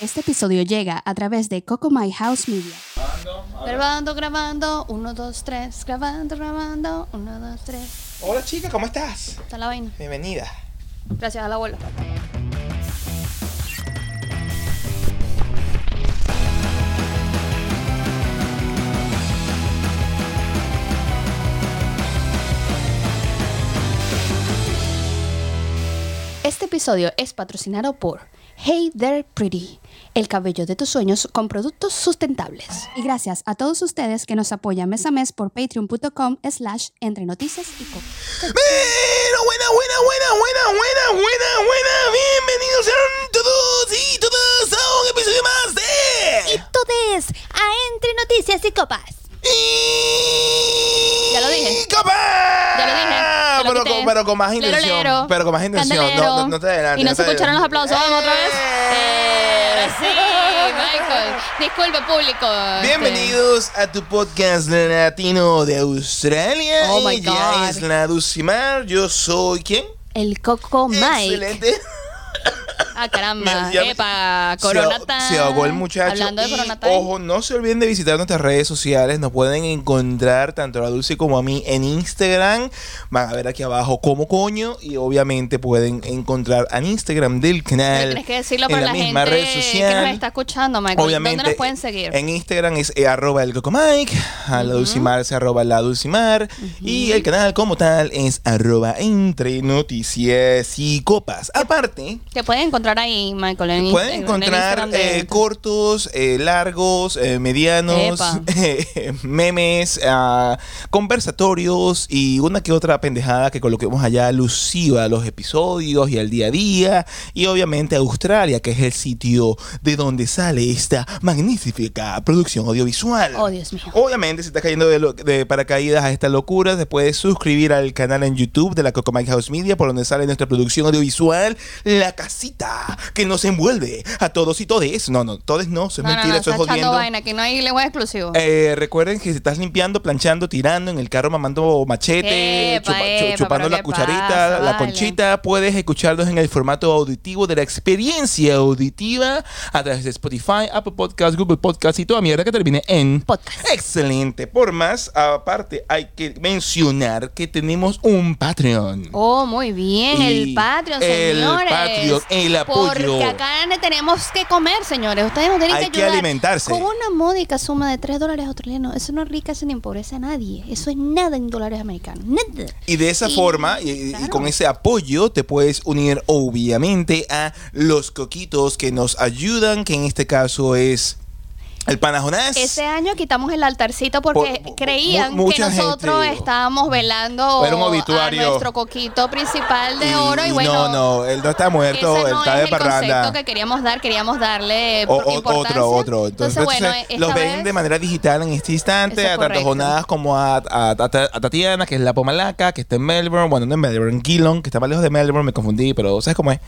Este episodio llega a través de Coco My House Media. Grabando, grabando, uno, dos, tres, grabando, grabando, uno, dos, tres. Hola chica, ¿cómo estás? Está la vaina. Bienvenida. Gracias al abuelo. Este episodio es patrocinado por Hey There Pretty, el cabello de tus sueños con productos sustentables. Y gracias a todos ustedes que nos apoyan mes a mes por patreon.com slash entre noticias y coco. Bueno, buena, buena, buena, buena, buena, buena, buena. Bienvenidos sean todos y todas a un episodio más de... Todes a Entre Noticias y Copas. Y... Ya lo dije. ¡Copa! Ya lo dije, te lo Pero, quité. con, pero con más Lero, intención. lero. Pero con más intención. No, no, no te adelantes. Y no se te escucharon los adelantes. aplausos. Vamos otra vez. ¡Eh! Eh, sí, Michael. Disculpe, público. Este, Bienvenidos a tu podcast latino de Australia. Oh, my Ella God. es la Dulcimar. Yo soy ¿quién? El Coco Mike. Excelente. Ah, caramba. Me- ya me- Epa, Se, se ahogó el muchacho. Hablando de y. Ojo, no se olviden de visitar nuestras redes sociales. Nos pueden encontrar tanto a la Dulce como a mí en Instagram. Van a ver aquí abajo como coño. Y obviamente pueden encontrar en Instagram del canal. Tienes que decirlo en para la misma gente red social. que nos está escuchando, Michael. Obviamente, ¿Dónde nos pueden seguir? En Instagram es eh, arroba el cocomike, a la Dulcimar es arroba la Dulcimar y el canal como tal es arroba entre noticias y copas. Aparte, Que pueden encontrar ahí, Michael. En pueden en encontrar de- eh, cortos, eh, largos, eh, medianos, memes, ah, conversatorios y una que otra pendejada que coloquemos allá alusiva a los episodios y al día a día. Y obviamente Australia, que es el sitio de donde sale esta magnífica producción audiovisual. Oh, Dios mío. Obviamente, si estás cayendo de, lo- de paracaídas a esta locura, te puedes suscribir al canal en YouTube de la Coco Mike House Media, por donde sale nuestra producción audiovisual, La Casita, que nos envuelve a todos y todes. No, no, todes no, eso es No, mentira, no, eso es jodiendo. vaina, que no hay lenguaje exclusivo. Eh, recuerden que si estás limpiando, planchando, tirando en el carro, mamando machete, Epa, chupa- chu- epa, chupando la ¿qué cucharita, pasa? la Vale. conchita, puedes escucharlos en el formato auditivo de la experiencia auditiva a través de Spotify, Apple Podcasts, Google Podcasts y toda mierda que termine en Podcast. Excelente. Por más, aparte, hay que mencionar que tenemos un Patreon. Oh, muy bien, Y el Patreon, el señores. Patreon, el apoyo. Porque acá tenemos que comer, señores. Ustedes nos tienen Hay que que ayudar. alimentarse. Con una módica suma de 3 dólares australianos. Eso no enriquece ni empobrece a nadie. Eso es nada en dólares americanos. Nada. Y de esa Y- forma, y, con ese apoyo, te puedes unir obviamente a los coquitos que nos ayudan, que en este caso es el Panajonás. Ese año quitamos el altarcito porque Por- creían que nosotros gente- estábamos velando a nuestro coquito principal de Y- oro. Y, bueno, no, no, él no está muerto, ese él no está es de el concepto parranda. que queríamos dar. Queríamos darle O- o- otro, otro. Entonces, Entonces, bueno, los ven de manera digital en este instante, a tanto. Jonás como a, a- a- a Tatiana, que es la Pomalaca, que está en Melbourne, bueno, no en Melbourne, en Geelong, que está más lejos de Melbourne, me confundí, pero ¿sabes cómo es?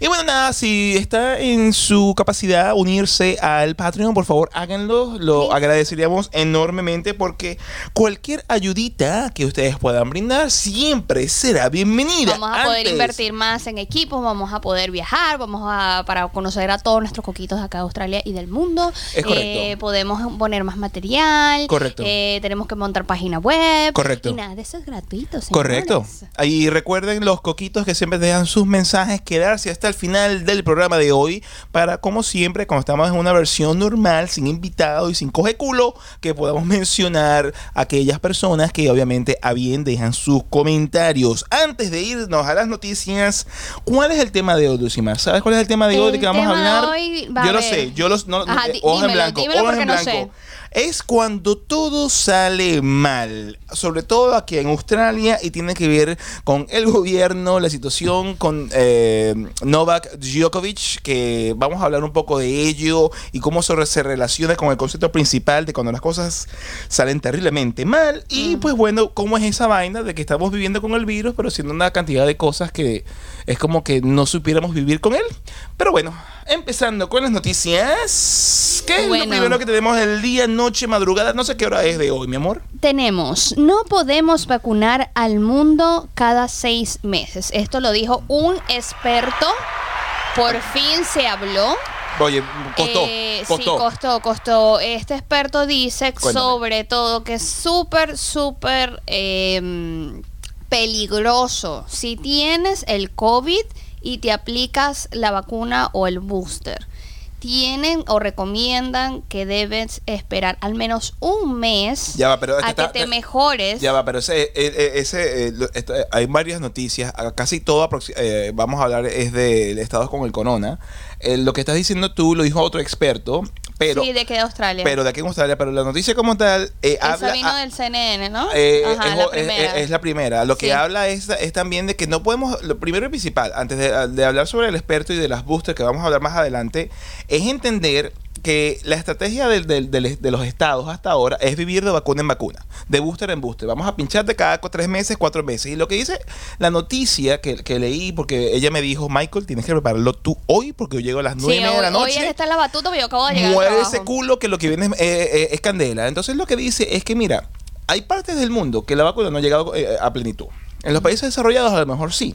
Y bueno, nada, si está en su capacidad unirse al Patreon, por favor, háganlo, lo agradeceríamos enormemente porque cualquier ayudita que ustedes puedan brindar siempre será bienvenida. Vamos a poder invertir más en equipos, vamos a poder viajar, vamos a para conocer a todos nuestros coquitos de acá de Australia y del mundo. Es correcto. Eh, podemos poner más material. Correcto. Eh, tenemos que montar página web. Correcto. Y nada, de eso es gratuito, señores. Correcto. Y recuerden los coquitos que siempre dejan sus mensajes, quedarse hasta el final del programa de hoy para, como siempre, cuando estamos en una versión normal, sin invitado y sin coge culo, que podamos mencionar a aquellas personas que obviamente a bien dejan sus comentarios. Antes de irnos a las noticias, ¿cuál es el tema de hoy, Lucimar? ¿Sabes cuál es el tema de hoy El de que vamos a hablar? hoy, va yo a lo sé, yo los no, Ajá, eh, ojos en blanco, ojos en no blanco. sé. Es cuando todo sale mal, sobre todo aquí en Australia y tiene que ver con el gobierno, la situación con eh, Novak Djokovic, que vamos a hablar un poco de ello y cómo se, se relaciona con el concepto principal de cuando las cosas salen terriblemente mal y pues bueno, cómo es esa vaina de que estamos viviendo con el virus, pero siendo una cantidad de cosas que es como que no supiéramos vivir con él. Pero bueno, empezando con las noticias. ¿Qué es Bueno. lo primero que tenemos el día, noche, madrugada? No sé qué hora es de hoy, mi amor. Tenemos, no podemos vacunar al mundo cada seis meses. Esto lo dijo un experto. Por fin se habló. Oye, costó, Eh, costó. Sí, costó, costó. Este experto dice Cuéntame. sobre todo que es súper, súper eh, peligroso si tienes el COVID y te aplicas la vacuna o el booster. Tienen o recomiendan que debes esperar al menos un mes Ya va, pero es a que te eh, mejores. Ya va, pero ese, eh, eh, ese, hay varias noticias, casi todo, eh, vamos a hablar, es de estados con el corona. Eh, lo que estás diciendo tú lo dijo otro experto, pero, sí, de que de Australia. pero de aquí en Australia, pero la noticia como tal eh, Esa habla... vino del CNN, ¿no? eh, Ajá, es, la primera. es- es la primera. Lo que habla es, es también de que no podemos, lo primero y principal, antes de, de hablar sobre el experto y de las boosters que vamos a hablar más adelante, es entender que la estrategia del- de los estados hasta ahora es vivir de vacuna en vacuna, de booster en booster. Vamos a pinchar de cada tres meses, cuatro meses. Y lo que dice la noticia que, que leí, porque ella me dijo, Michael, tienes que prepararlo tú hoy, porque yo llego a las nueve Sí, de la noche. hoy está en la batuta, pero yo acabo de llegar. Mueve ese culo que lo que viene es, eh, eh, es candela. Entonces lo que dice es que, mira, hay partes del mundo que la vacuna no ha llegado eh, a plenitud. En los países desarrollados a lo mejor sí.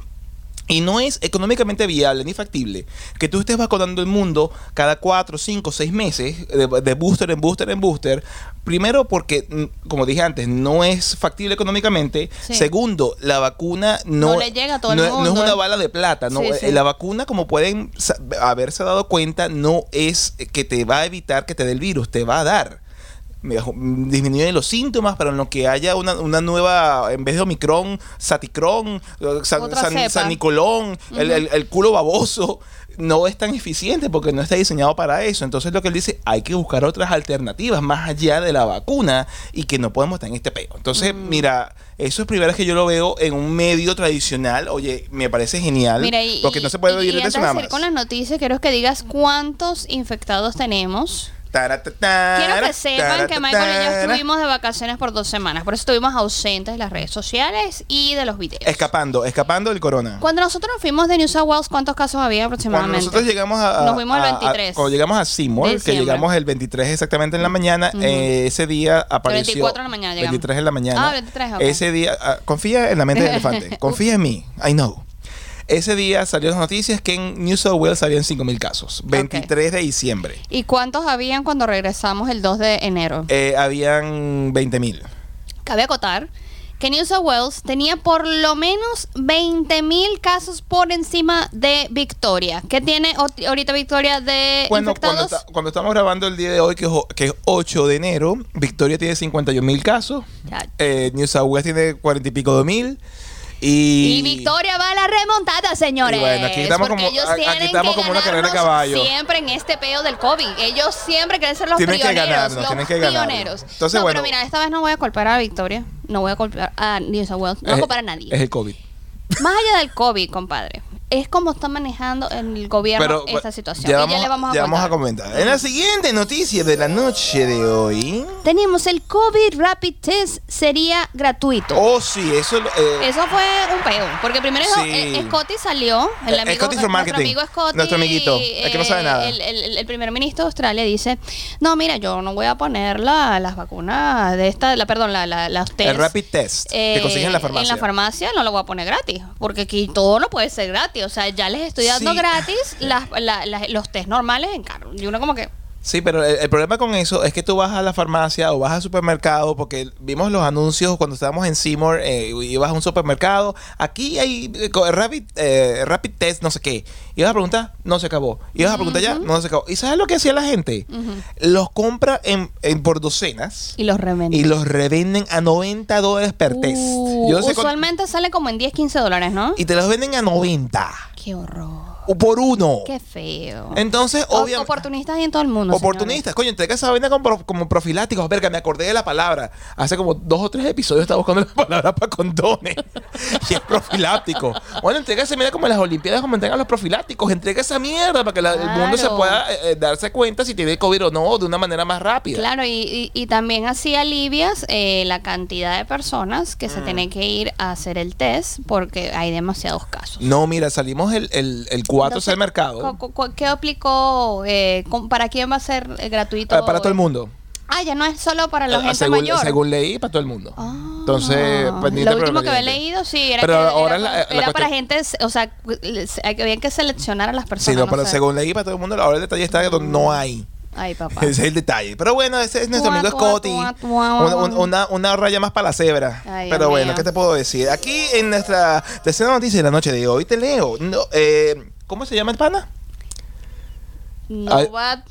Y no es económicamente viable ni factible que tú estés vacunando el mundo cada cuatro, cinco, seis meses de, de booster en booster en booster. Primero porque, mm, como dije antes, no es factible económicamente. Sí. Segundo, la vacuna no, No le llega a todo el es- no mundo. es una bala de plata. No, Sí, Eh, sí. La vacuna, como pueden haberse dado cuenta, no es que te va a evitar que te dé el virus, te va a dar. Mejo- Disminuye los síntomas, pero en lo que haya una, una nueva, en vez de Omicron, Saticron, San, Nicolón, el, el- el culo baboso, no es tan eficiente porque no está diseñado para eso. Entonces lo que él dice, hay que buscar otras alternativas más allá de la vacuna y que no podemos estar en este peo. Entonces, Mm. mira, eso es primera vez que yo lo veo en un medio tradicional. Oye, me parece genial. Mira, y, porque no se puede y- vivir y de eso nada más. con las noticias, quiero que digas cuántos infectados tenemos. Quiero que sepan que Michael y yo estuvimos de vacaciones por dos semanas, por eso estuvimos ausentes de las redes sociales y de los videos. Escapando, escapando del corona. Cuando nosotros nos fuimos de New South Wales, ¿cuántos casos había Cuando aproximadamente? nosotros llegamos a, Nos fuimos el a- a- 23 cuando llegamos a Seymour, de que llegamos el 23 exactamente en la mañana, eh, ese día apareció 24 en la mañana llegamos. 23 en la mañana. Ah, 23, ok. Ese día ah, confía en la mente del elefante. confía en mí. I know. Ese día salió las noticias que en New South Wales habían 5000 casos. 23 de diciembre. ¿Y cuántos habían cuando regresamos el 2 de enero? Eh, habían 20000. Cabe acotar que New South Wales tenía por lo menos 20.000 casos por encima de Victoria. ¿Qué tiene ahorita Victoria de Bueno, cuando, infectados? esta- cuando estamos grabando el día de hoy, que es, que es 8 de enero, Victoria tiene 51 mil casos. Ya. Eh, New South Wales tiene 40 y pico de mil. Y, Y Victoria va a la remontada, señores. Y bueno, aquí estamos porque como- ellos aquí tienen estamos que como una carrera de caballo. Siempre en este peo del COVID. Ellos siempre quieren ser los Tienen que pioneros. ganarnos, los tienen que ganarnos. pioneros. Entonces, no, bueno. pero mira, esta vez no voy a culpar a Victoria. No voy a culpar a New South Wales. No voy a es- culpar a nadie. Es el COVID. Más allá del COVID, compadre. Es como está manejando el gobierno Pero esta situación. ya y vamos, ya le vamos a ya contar. vamos a comentar. En la siguiente noticia de la noche de hoy. Tenemos el COVID Rapid Test sería gratuito. Oh, sí, eso. eh, Eso fue un peo, porque primero Sí. eh, Scotty salió, el Eh, amigo, Scotty nuestro amigo Scotty, Nuestro amiguito, el que no sabe eh, nada. El, el- el primer ministro de Australia dice, no, mira, yo no voy a poner la- las vacunas de esta, la, perdón, la, la, las test. el Rapid Test que eh, consigues en la farmacia. En la farmacia no lo voy a poner gratis, porque aquí todo no puede ser gratis. O sea, ya les estoy dando Sí. gratis las, la- la- los test normales en carro. Y uno como que, Sí, pero el, el problema con eso es que tú vas a la farmacia o vas al supermercado, porque vimos los anuncios cuando estábamos en Seymour, eh, ibas a un supermercado, aquí hay eh, rapid, eh, rapid test, no sé qué. Ibas a preguntar, no se acabó. Ibas a preguntar ya, no se acabó. ¿Y sabes lo que hacía la gente? Los compra en, en por docenas y los revenden. y los revenden a 90 dólares per test. Uh, Yo no sé usualmente sale como en 10, 15 dólares, ¿no? y te los venden a 90 Qué horror. Por uno. Qué feo. Entonces, obviamente... Oportunistas hay en todo el mundo. Oportunistas, coño, entrega esa vaina como, como profiláticos. Verga, me acordé de la palabra. Hace como dos o tres episodios estaba buscando la palabra para condones. y es profiláctico. Bueno, entrega esa mierda como en las Olimpiadas, como entregan los profiláticos. Entrega esa mierda para que la- el mundo se pueda eh, eh, darse cuenta si tiene COVID o no de una manera más rápida. Claro, y, y- y también así alivias eh, la cantidad de personas que Mm. se tienen que ir a hacer el test porque hay demasiados casos. No, mira, salimos el, el, el 4 Entonces, al mercado. cu- cu- cu- ¿Qué aplicó? eh, ¿Para quién va a ser eh, gratuito? Ah, para todo el mundo. Ah, ya no es solo para la Ah, gente según, mayor. según leí, para todo el mundo. Ah. Entonces, pendiente lo último que había leído, sí, era, Pero que ahora era, la- la era para gente, o sea, había que seleccionar a las Sí, personas. no, no pero sé. según leí, para todo el mundo, ahora el detalle está donde no hay. Ay, papá. Ese es el detalle. Pero bueno, ese es nuestro Tua, amigo Scotty. Una, un- una, una raya más para la cebra. Ay, Pero bueno, mío. ¿qué te puedo decir? Aquí en nuestra tercera noticia de la noche de hoy te leo. No, eh, ¿Cómo se llama el pana? Novak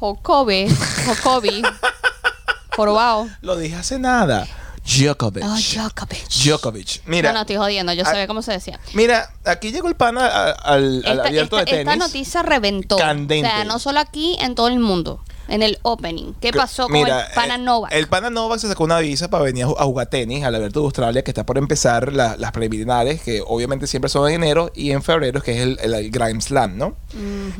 Jokovic, Jokovic, jorobado. Lo dije hace nada. Djokovic. Oh, Djokovic. Djokovic. Mira, No, no, estoy jodiendo, yo Ah, sabía cómo se decía. mira, aquí llegó el pana al, al Esta, abierto esta- de tenis. esta noticia reventó. Candente. O sea, no solo aquí, en todo el mundo. En el opening. ¿Qué pasó con mira, el Pana eh? El Pana Novak se sacó una visa para venir a ju- a jugar tenis al Abierto de Australia, que está por empezar la- las preliminares, que obviamente siempre son en enero, y en febrero, que es el, el- el Grand Slam, ¿no?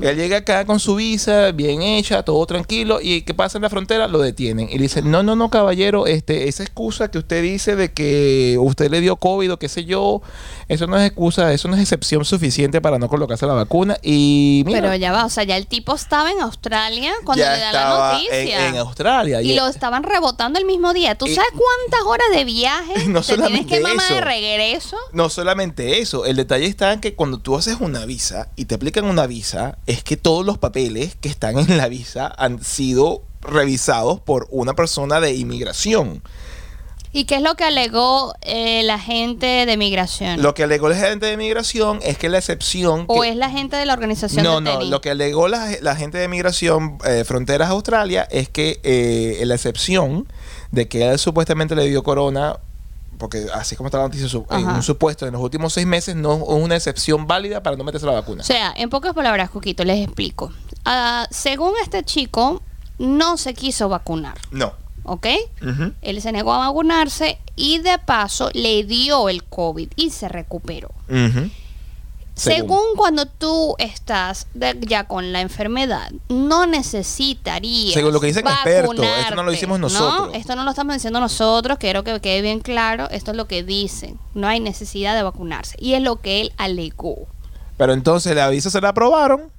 Él llega acá con su visa, bien hecha, todo tranquilo, y ¿qué pasa en la frontera? Lo detienen. Y le dicen, no, no, no, caballero, este, esa excusa que usted dice de que usted le dio COVID o qué sé yo, eso no es excusa, eso no es excepción suficiente para no colocarse la vacuna. Y mira, Pero ya va, o sea, ya el tipo estaba en Australia cuando ya le da la estaba. En, en Australia. y lo estaban rebotando el mismo día. ¿Tú Y- sabes cuántas horas de viaje No te tienes que mamar de eso. regreso? No solamente eso, el detalle está en que cuando tú haces una visa y te aplican una visa, es que todos los papeles que están en la visa han sido revisados por una persona de inmigración. ¿Y qué es lo que alegó eh, la gente de migración? Lo que alegó la gente de inmigración es que la excepción... ¿O que- es la gente de la organización no, de no, tenis? lo que alegó la, la gente de migración eh, Fronteras Australia es que eh, la excepción de que él supuestamente le dio corona, porque así como está la noticia, en Ajá. un supuesto en los últimos seis meses, no es una excepción válida para no meterse la vacuna. O sea, en pocas palabras, Cuquito, les explico. Ah, según este chico, no se quiso vacunar, No. ¿Ok? Él se negó a vacunarse y de paso le dio el COVID y se recuperó. Según, Según. cuando tú estás de- ya con la enfermedad, no necesitarías. Según lo que dicen expertos, esto no lo decimos nosotros. ¿no? Esto no lo estamos diciendo nosotros, quiero que quede bien claro. Esto es lo que dicen. No hay necesidad de vacunarse. Y es lo que él alegó. Pero entonces la visa se la aprobaron.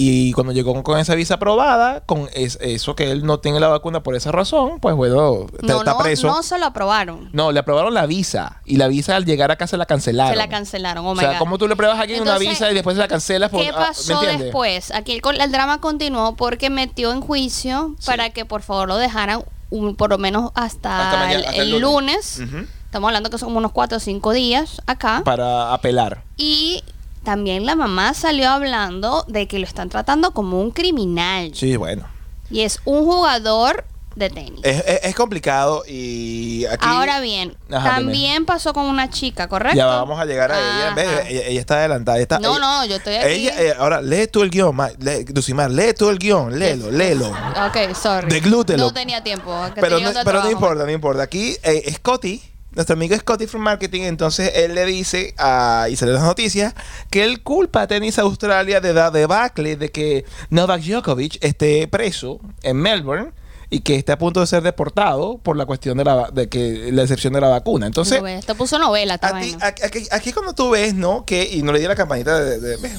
Y cuando llegó con esa visa aprobada, con es- eso que él no tiene la vacuna por esa razón, pues bueno, está, No, está no, preso. no se lo aprobaron. No, le aprobaron la visa. Y la visa al llegar acá se la cancelaron. Se la cancelaron. Oh o my sea, God. ¿cómo tú le pruebas a alguien una Entonces, visa y después se la cancelas? Por, ¿Qué ah, ¿Me pasó después? Aquí el, el drama continuó porque metió en juicio Sí. para que por favor lo dejaran un- por lo menos hasta, Hasta mañana- el, hasta el el lunes. Estamos hablando que son como unos 4 o 5 días acá. Para apelar. Y también la mamá salió hablando de que lo están tratando como un criminal. Sí, bueno. Y es un jugador de tenis. Es, es- es complicado y aquí... Ahora bien, Ajá, también pasó con una chica, ¿correcto? Ya vamos a llegar a ella. ¿Ves? Ella, ella está adelantada. ella está- No, ella- no, yo estoy aquí. Ella, eh, ahora, lee tú el guion, lee, Dulcimar, lee tú el guion, léelo, léelo. Ok, sorry. Deglútelo. No tenía tiempo. que Pero, no, pero no importa, no importa. Aquí, eh, Scotty, nuestro amigo Scotty from Marketing, entonces él le dice, a, y sale las noticias, que él culpa a Tenis Australia de la debacle de que Novak Djokovic esté preso en Melbourne y que esté a punto de ser deportado por la cuestión de la, de que la excepción de la vacuna. Entonces, No, ve, Esto puso novela, aquí, aquí- aquí cuando tú ves, ¿no? Que, y no le di la campanita de, de- ves,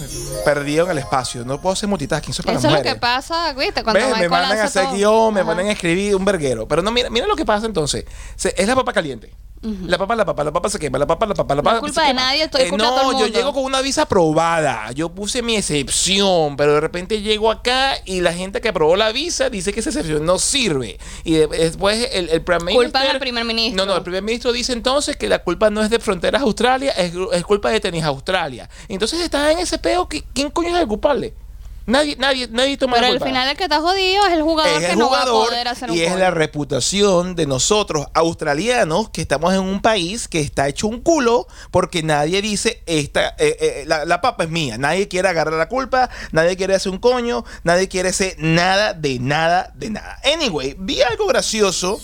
perdido en el espacio. No puedo hacer multitasking, eso es para Eso es lo que pasa, ¿viste? Cuando ¿Ves? Me mandan a hace hacer todo. guion, me Ajá. mandan a escribir un verguero. Pero no, mira, mira lo que pasa entonces. Se- es la papa caliente. La papa, la papa, la papa se quema, la papa, la papa, la No es papa. culpa de nadie, estoy culpa de No, todo el yo llego con una visa aprobada. Yo puse mi excepción, pero de repente llego acá y la gente que aprobó la visa dice que esa excepción no sirve. Y de- después el, el primer Culpan minister- al primer ministro. No, no, el primer ministro dice entonces que la culpa no es de Fronteras Australia, es, es culpa de Tenis Australia. Entonces está en ese peo. ¿Quién coño es el culpable? Nadie, nadie, nadie toma Pero la al culpa. final el que está jodido es el jugador es que no va a poder hacer un y es gol. la reputación de nosotros australianos que estamos en un país que está hecho un culo porque nadie dice esta eh, eh, la, la papa es mía nadie quiere agarrar la culpa nadie quiere hacer un coño nadie quiere hacer nada de nada de nada. Anyway vi algo gracioso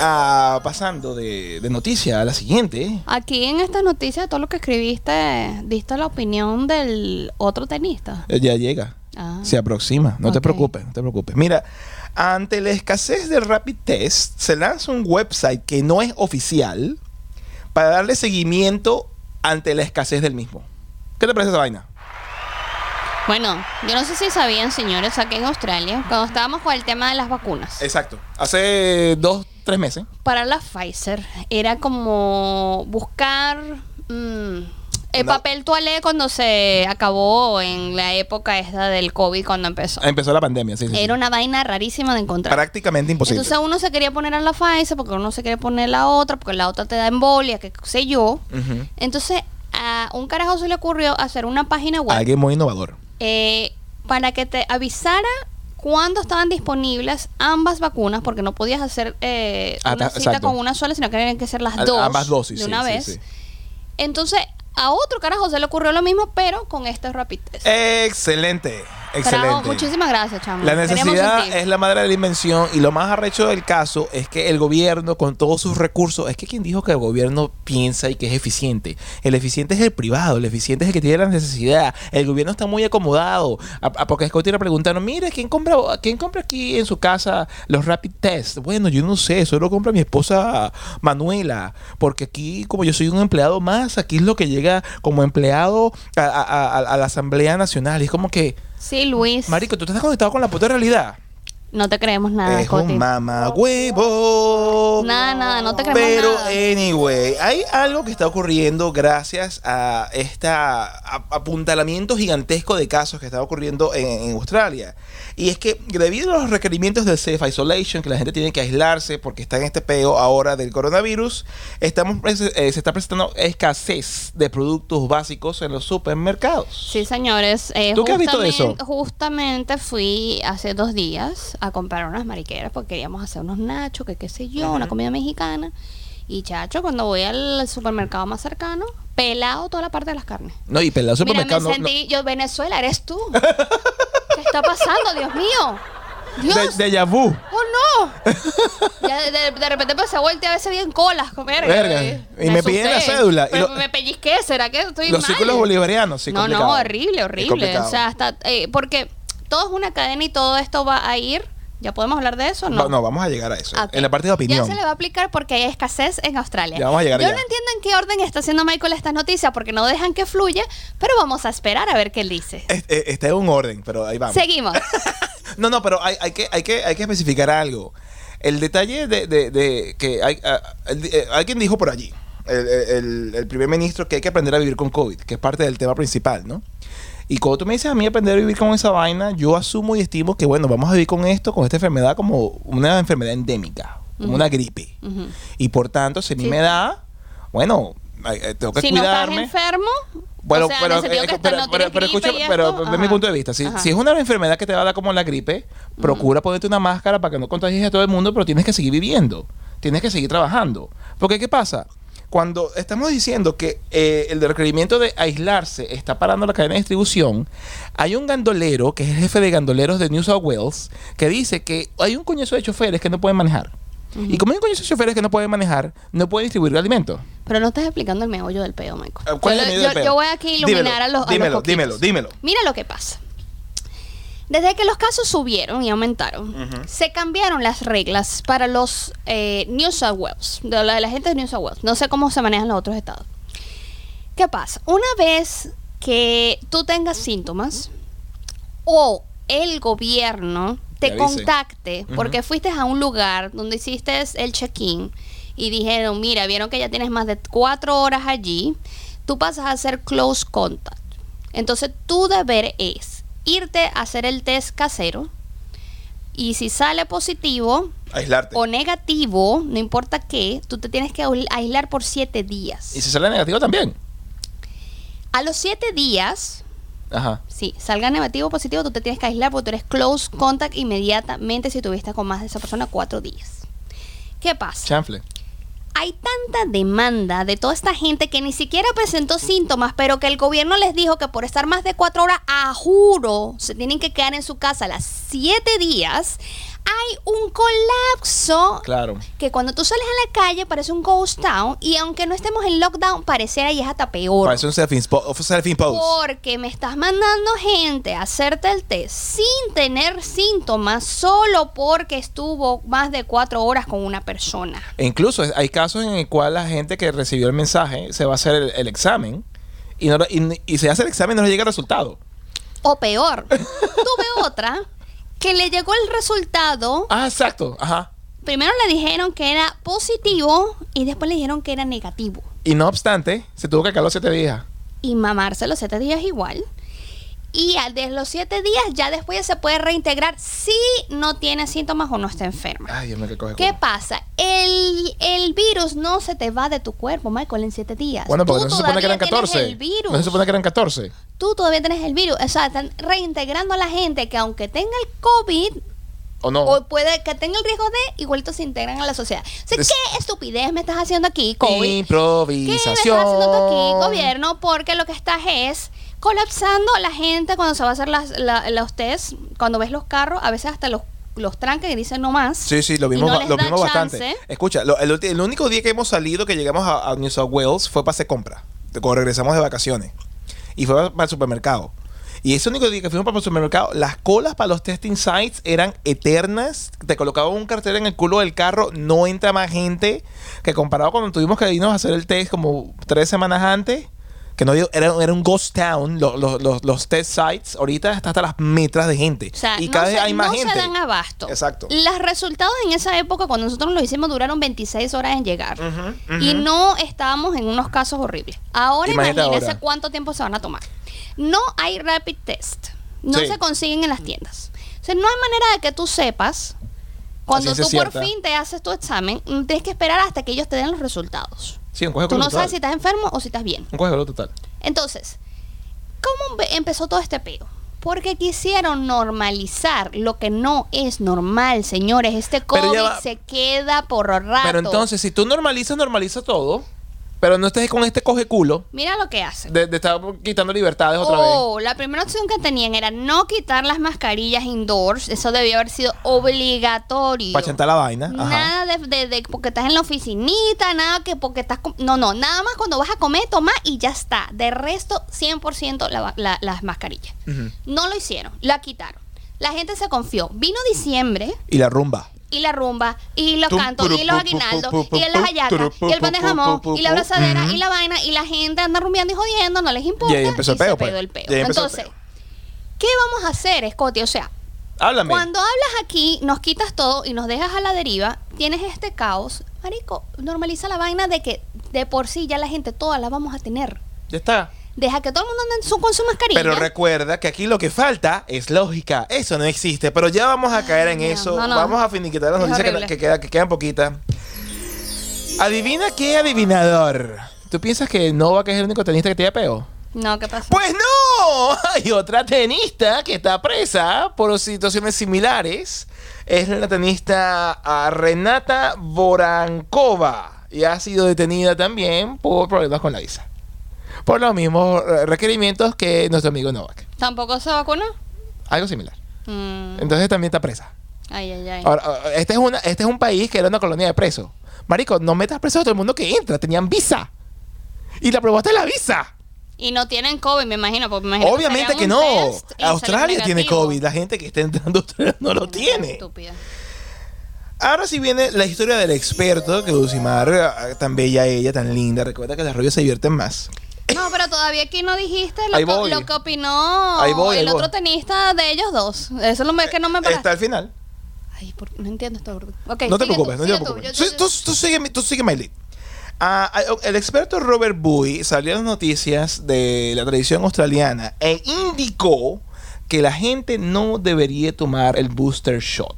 ah, pasando de, de noticia a la siguiente. Aquí en esta noticia, todo lo que escribiste, diste la opinión del otro tenista. Eh, ya llega Ah. se aproxima no te preocupes no te preocupes mira ante la escasez del rapid test se lanza un website que no es oficial para darle seguimiento ante la escasez del mismo ¿qué te parece esa vaina? Bueno, yo no sé si sabían, señores, aquí en Australia, cuando estábamos con el tema de las vacunas, Exacto. Hace dos, tres meses. para la Pfizer era como buscar mm, el papel toalé cuando se acabó en la época esta del COVID cuando empezó. Empezó la pandemia, sí, sí, sí. Era una vaina rarísima de encontrar. Prácticamente imposible. Entonces uno se quería poner a la Pfizer porque uno se quería poner la otra, porque la otra te da embolia, que sé yo. Entonces a un carajo se le ocurrió hacer una página web Alguien muy innovador. eh, para que te avisara cuándo estaban disponibles ambas vacunas, porque no podías hacer eh, Ah, una ta- cita exacto. con una sola, sino que tenían que ser las dos ambas dosis, de una sí, vez. sí. Entonces, a otro carajo se le ocurrió lo mismo, pero con este rapid test. Excelente. Excelente. muchísimas gracias, chamo. La necesidad es la madre de la invención y lo más arrecho del caso es que el gobierno con todos sus recursos, es que quien dijo que el gobierno piensa y que es eficiente. El eficiente es el privado, el eficiente es el que tiene la necesidad. El gobierno está muy acomodado. A- a- porque Scotty le preguntaron, mire, ¿quién compra, ¿quién compra aquí en su casa los rapid test? Bueno, yo no sé, solo compra mi esposa Manuela. Porque aquí, como yo soy un empleado más, aquí es lo que llega como empleado a, a- a- a la Asamblea Nacional. Y es como que... Sí, Luis. Marico, tú estás conectado con la puta realidad. No te creemos nada, es un mamahuevo. Nada, nada, no te creemos Pero, nada. anyway, hay algo que está ocurriendo gracias a este apuntalamiento gigantesco de casos que está ocurriendo en, en Australia. Y es que debido a los requerimientos del Safe Isolation, que la gente tiene que aislarse porque está en este peo ahora del coronavirus, estamos, eh, se está presentando escasez de productos básicos en los supermercados. Sí, señores. eh, ¿Tú qué has visto de eso? Justamente fui hace dos días a comprar unas mariqueras porque queríamos hacer unos nachos, que qué sé yo, una comida mexicana. Y chacho, cuando voy al supermercado más cercano, pelado toda la parte de las carnes. No, y pelado Mira, me supermercado no- no- sentí, yo, Venezuela, eres tú. ¿Qué está pasando, Dios mío? Dios, De, vu. ¡Oh, no! Ya de, de- de repente empecé a voltear a veces bien colas. Verga, Verga. eh, Y me piden la cédula. Y Pero lo- me pellizqué, ¿será que estoy Los mal? círculos bolivarianos, sí, no, complicado. no, horrible, horrible. O sea, hasta... eh, porque todo es una cadena y todo esto va a ir... ¿Ya podemos hablar de eso? Va- No. No, vamos a llegar a eso. En la parte de opinión. Ya se le va a aplicar porque hay escasez en Australia. Ya vamos a llegar Yo no entiendo en qué orden está haciendo Michael estas noticias porque no dejan que fluya, pero vamos a esperar a ver qué él dice. Es- es- Está en un orden, pero ahí vamos. Seguimos. No, no, pero hay, hay que, hay, que, hay que especificar algo. El detalle de, de- de que hay, ah, el- eh, alguien dijo por allí, el, el- el primer ministro, que hay que aprender a vivir con COVID, que es parte del tema principal, ¿no? Y cuando tú me dices a mí aprender a vivir con esa vaina, yo asumo y estimo que, bueno, vamos a vivir con esto, con esta enfermedad, como una enfermedad endémica, como una gripe. Y por tanto, si a mí Sí. me da, bueno, eh, tengo que si no cuidarme. estás enfermo, Bueno, o sea, en pero, eh, que pero, no escucha, pero esto, de mi punto de vista, si es una enfermedad que te va a dar como la gripe, procura ponerte una máscara para que no contagies a todo el mundo, pero tienes que seguir viviendo, tienes que seguir trabajando. Porque ¿qué pasa? Cuando estamos diciendo que eh, el requerimiento de aislarse está parando la cadena de distribución, hay un gandolero, que es el jefe de gandoleros de New South Wales, que dice que hay un coñazo de choferes que no pueden manejar. Y como hay un coñazo de choferes que no pueden manejar, no pueden distribuir alimentos. Pero no estás explicando el meollo del peo, Michael. ¿Cuál yo, es el meollo yo- del peo? yo voy aquí a iluminar Dímelo, a los a los dímelo, coquitos. dímelo, dímelo. Mira lo que pasa. Desde que los casos subieron y aumentaron, se cambiaron las reglas para los eh, New South Wales, de la, de la gente de New South Wales. No sé cómo se manejan los otros estados. ¿Qué pasa? Una vez que tú tengas síntomas o el gobierno te contacte porque fuiste a un lugar donde hiciste el check-in y dijeron, mira, vieron que ya tienes más de cuatro horas allí, tú pasas a hacer close contact. Entonces tu deber es irte a hacer el test casero y si sale positivo Aislarte. o negativo, no importa qué, tú te tienes que aisl- aislar por siete días. Y si sale negativo también. A los siete días, Ajá. Sí, salga negativo o positivo, tú te tienes que aislar porque tú eres close contact inmediatamente si tuviste con más de esa persona cuatro días. ¿Qué pasa? Chanfle. Hay tanta demanda de toda esta gente que ni siquiera presentó síntomas, pero que el gobierno les dijo que por estar más de cuatro horas, a juro, se tienen que quedar en su casa las siete días. Hay un colapso Claro. que cuando tú sales a la calle parece un ghost town y aunque no estemos en lockdown, pareciera y es hasta peor. Parece un self-impo- self-imposed. Porque me estás mandando gente a hacerte el test sin tener síntomas solo porque estuvo más de cuatro horas con una persona. E incluso hay casos en el cual la gente que recibió el mensaje se va a hacer el, el examen y, no, y, y se hace el examen y no le llega el resultado. O peor, tuve otra que le llegó el resultado. Ah, exacto. Ajá. Primero le dijeron que era positivo y después le dijeron que era negativo. Y no obstante, se tuvo que quedar los siete días. Y mamarse los siete días igual. Y de los siete días ya después ya se puede reintegrar si no tiene síntomas o no está enferma. Ay, Dios mío, que coge ¿Qué pasa? El, el virus no se te va de tu cuerpo, Michael, en siete días. Bueno, porque Tú no se supone que eran todavía tienes 14. El virus. No se supone que eran 14. Tú todavía tienes el virus. O sea, están reintegrando a la gente que aunque tenga el COVID ¿O no? o puede que tenga el riesgo de, igualito se integran a la sociedad. O sea, ¿qué estupidez me estás haciendo aquí, COVID? ¿Qué me estás Improvisación. haciendo tú aquí, gobierno? Porque lo que estás es colapsando la gente cuando se va a hacer las, la- los test, cuando ves los carros, a veces hasta los, los trancan y dicen no más. Sí, sí, lo vimos, no lo vimos bastante. Escucha, lo- el, el único día que hemos salido, que llegamos a, a New South Wales, fue para hacer compras. de Cuando regresamos de vacaciones. Y fue para el supermercado. Y ese único día que fuimos para el supermercado, las colas para los testing sites eran eternas. Te colocaban un cartel en el culo del carro, no entra más gente. Que comparado cuando tuvimos que irnos a hacer el test como tres semanas antes, que no era, era un ghost town, lo- lo- los, los test sites, ahorita está hasta las metras de gente. O sea, y no, cada vez se, hay más no gente. se dan abasto. Exacto. Los resultados en esa época, cuando nosotros lo hicimos, duraron 26 horas en llegar. Y no estábamos en unos casos horribles. Ahora ahora. cuánto tiempo se van a tomar. No hay rapid test. No Sí. se consiguen en las tiendas. O sea, no hay manera de que tú sepas. Cuando tú por fin te haces tu examen, mm, tienes que esperar hasta que ellos te den los resultados. Sí, un coge Tú no sabes si estás enfermo o si estás bien. Un coge total. Entonces, ¿cómo empe- empezó todo este peo? Porque quisieron normalizar lo que no es normal, señores. Este COVID se queda por rato. Pero entonces, si tú normalizas, normaliza todo. Pero no estés con este coge culo Mira lo que hacen. de, de estar quitando libertades otra vez. Oh, la primera opción que tenían era no quitar las mascarillas indoors. Eso debió haber sido obligatorio. Para chantar la vaina. Ajá. Nada de, de- de porque estás en la oficinita, nada que porque estás... No, no, nada más cuando vas a comer, toma y ya está. De resto, 100% la- la- las mascarillas. No lo hicieron, la quitaron. La gente se confió. Vino diciembre Y la rumba. Y la rumba y los cantos y los aguinaldos y las hallacas y el pan de jamón y la abrazadera y la vaina y la gente anda rumbeando y jodiendo, no les importa. Y ahí empezó el se peo, pues. pedó el peo. Y ahí empezó el Entonces, peo. ¿qué vamos a hacer, Scotty? O sea, Háblame. cuando hablas aquí, nos quitas todo y nos dejas a la deriva, tienes este caos. Marico, normaliza la vaina de que de por sí ya la gente toda la vamos a tener. Ya está. Deja que todo el mundo ande con su mascarilla. Pero recuerda que aquí lo que falta es lógica. Eso no existe. Pero ya vamos a caer en Ay, eso. no, no. Vamos a finiquitar las Es noticias que, horrible. que, queda- que quedan poquitas. Adivina qué adivinador. ¿Tú piensas que Novak es el único tenista que tiene peo? No, ¿qué pasa? Pues no, hay otra tenista que está presa por situaciones similares. Es la tenista ah, Renata Borankova y ha sido detenida también por problemas con la visa. Por los mismos eh, requerimientos que nuestro amigo Novak. ¿Tampoco se vacunó? Algo similar. Mm, Entonces también está presa. Ay, ay, ay. Ahora, ah, este es, una, este es un país que era una colonia de presos. Marico, no metas preso a todo el mundo que entra. Tenían visa. Y la probaste la visa. Y no tienen COVID, me imagino. Porque me imagino Obviamente que no. Australia tiene. COVID. La gente que está entrando a Australia no lo tiene. Estúpida. Ahora sí viene la historia del experto que Dulcimar, ah, tan bella ella, tan linda. Recuerda que las rubias se divierten más. No, pero todavía aquí no dijiste lo, lo que opinó Ahí voy, el ahí otro voy. tenista de ellos dos. Eso es lo que no me paraste. Está al final. Ay, por- no entiendo esto. No te preocupes, tú, no te tú. preocupes. Yo- Tú, yo- tú, tú sigue, tú sigue my lead. Ah, el experto Robert Bowie salió en las noticias de la tradición australiana e indicó que la gente no debería tomar el booster shot.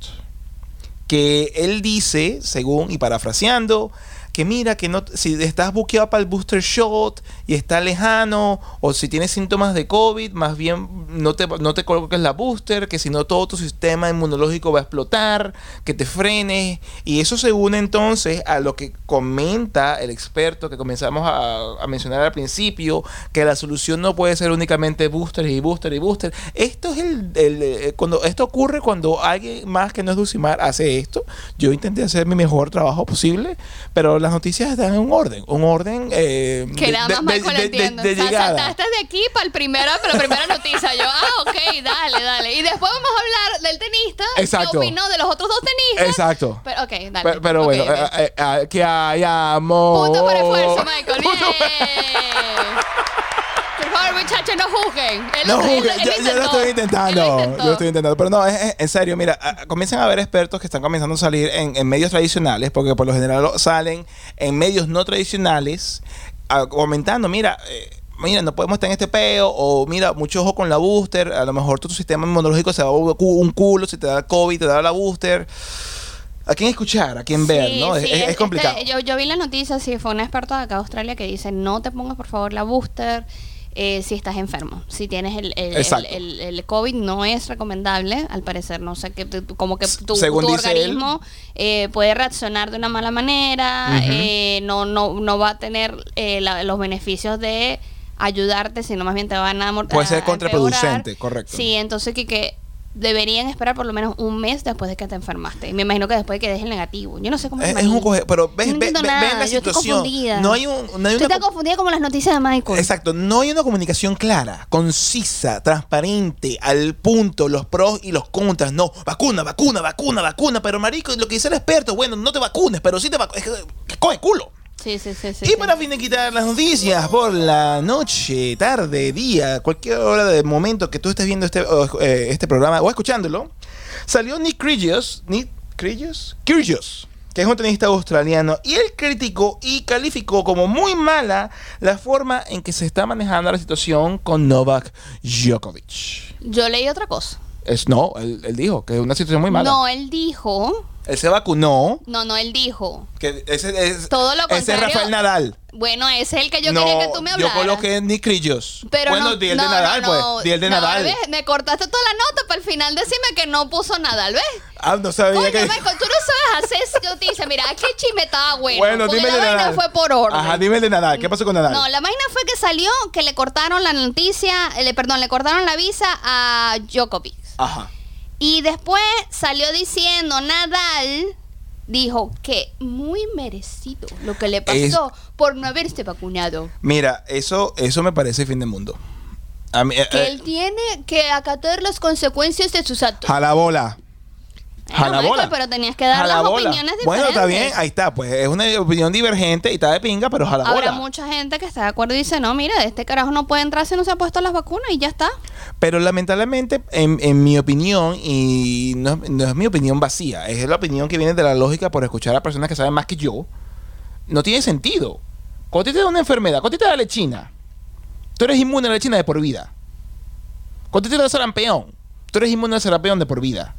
Que él dice, según y parafraseando, que mira que no, si estás buqueado para el booster shot y está lejano, o si tienes síntomas de COVID, más bien no te, no te coloques la booster, que si no todo tu sistema inmunológico va a explotar, que te frenes. Y eso se une entonces a lo que comenta el experto que comenzamos a, mencionar al principio, que la solución no puede ser únicamente booster y booster y booster. Esto es el, el, eh, cuando esto ocurre cuando alguien más que no es Dulcimar hace esto. Yo intenté hacer mi mejor trabajo posible, pero las noticias están en un orden, un orden eh, Que nada más Michael de- de- entiende. de O sea, saltaste de aquí para el primero, para la primera noticia. Yo, ah, ok, dale, dale. Y después vamos a hablar del tenista. Exacto. ¿Qué opinó de los otros dos tenistas? Exacto. Pero, ok, dale. Pero, pero Ok, bueno, ok. eh, eh, eh, que hay amor. Punto por esfuerzo, Michael. Punto por- favor, muchachos, no juzguen. Él No, él- juzguen, él yo, yo lo estoy intentando. lo Yo lo estoy intentando. Pero no, es- es- en serio, mira, ah, comienzan a haber expertos que están comenzando a salir en, en medios tradicionales, porque por lo general salen en medios no tradicionales, ah, comentando, mira, eh, mira, no podemos estar en este peo, o mira, mucho ojo con la booster, a lo mejor tu, sistema inmunológico se va a un culo, si te da COVID, te da la booster. ¿A quién escuchar? ¿A quién ver? Sí, ¿no? Es- sí, es, es complicado. yo, yo vi la noticia, sí, fue un experto de acá de Australia que dice, no te pongas por favor la booster eh, si estás enfermo. Si tienes el, el, el, el- COVID no es recomendable, al parecer, no sé, que como que tu, organismo eh, puede reaccionar de una mala manera, eh, no, no, no va a tener eh, la- los beneficios de ayudarte, sino más bien te van a mor- Puede ser contraproducente, correcto. Sí, entonces que, que deberían esperar por lo menos un mes después de que te enfermaste. Y me imagino que después de que dejes el negativo. Yo no sé cómo Es, es un coge, pero ves, no ve- ve- ven la yo situación. No hay un, no hay una confundida como las noticias de Michael. Exacto, no hay una comunicación clara, concisa, transparente, al punto, los pros y los contras. No, vacuna, vacuna, vacuna, vacuna. Pero marico, lo que dice el experto, bueno, no te vacunes, pero sí te vacunes. Que coge culo. Sí, sí, sí. sí y para finiquitar las noticias por la noche, tarde, día, cualquier hora del momento que tú estés viendo este, o, eh, este programa o escuchándolo, salió Nick Kyrgios, Nick Kyrgios, Kyrgios, que es un tenista australiano, y él criticó y calificó como muy mala la forma en que se está manejando la situación con Novak Djokovic. Yo leí otra cosa. Es, no, él, él dijo que es una situación muy mala. No, él dijo. Él se vacunó, No, no, él dijo. que ese es, Todo lo ese es contrario. Rafael Nadal. Bueno, ese es el que yo no, quería que tú me hablaras. Yo coloqué Nick. Pero bueno, no, di el no, de Nadal, no, pues. Di el de Nadal. ¿ves? Me cortaste toda la nota para al final decirme que no puso Nadal, ¿ves? Ah, no sabía Coño, que. Michael, tú no sabes hacer noticia. Mira, el chisme estaba bueno. Bueno, dime la de vaina Nadal. fue por orden. Ajá, dime el de Nadal. ¿Qué pasó con Nadal? No, la vaina fue que salió que le cortaron la noticia, eh, le, perdón, le cortaron la visa a Djokovic. Ajá. Y después salió diciendo Nadal dijo que muy merecido lo que le pasó por no haberse vacunado. Mira, eso, eso me parece fin del mundo. A mí, eh, Que eh, él tiene que acatar las consecuencias de sus actos. jala bola. Bueno, Jala Michael, bola. pero tenías que dar las bola. opiniones diferentes. Bueno, está bien, ahí está. Pues es una opinión divergente y está de pinga, pero jala Habrá mucha gente que está de acuerdo y dice, no, mira, este carajo no puede entrar si no se ha puesto las vacunas y ya está. Pero lamentablemente, en, en mi opinión, y no, es- no es mi opinión vacía, es la opinión que viene de la lógica por escuchar a personas que saben más que yo, no tiene sentido. Cuando te da una enfermedad, cuando te da lechina, tú eres inmune a la lechina de por vida. Cuando te da sarampeón, tú eres inmune al sarampeón de por vida.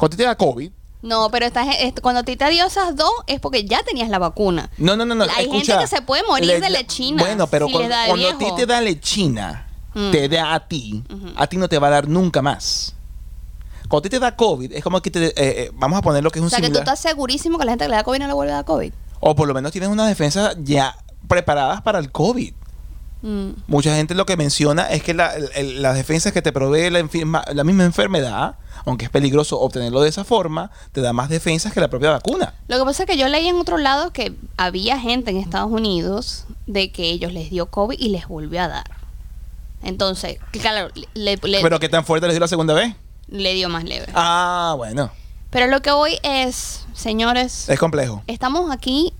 Cuando te da COVID, No, pero esta, gen- est- cuando a ti te dio esas dos es porque ya tenías la vacuna. no, no, no, no. Hay escucha, gente que se puede morir de lechina Bueno, pero si cuando, le a ti te da lechina, Mm. te da a ti, a ti no te va a dar nunca más. Cuando a ti te da COVID, es como que te, eh, eh, vamos a poner lo que es un O sea, que tú estás segurísimo que la gente que le da COVID no le vuelve a dar COVID. O por lo menos tienes unas defensas ya preparadas para el COVID. Mm. Mucha gente lo que menciona es que la- el- las defensas que te provee la, enferma- la misma enfermedad, aunque es peligroso obtenerlo de esa forma, te da más defensas que la propia vacuna. Lo que pasa es que yo leí en otro lado que había gente en Estados Unidos de que ellos les dio COVID y les volvió a dar. Entonces, claro, le, le- Pero ¿qué tan fuerte les dio la segunda vez? le dio más leve. Ah, bueno. Pero lo que hoy es, señores, Es complejo. estamos aquí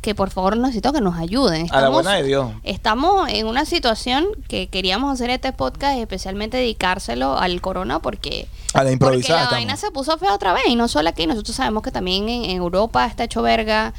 que por favor necesito que nos ayuden. A la Estamos- buena de Dios. Estamos en una situación que queríamos hacer este podcast y especialmente dedicárselo al corona porque, A la porque improvisada. la estamos. vaina se puso fea otra vez y no solo aquí, nosotros sabemos que también en, en Europa está hecho verga.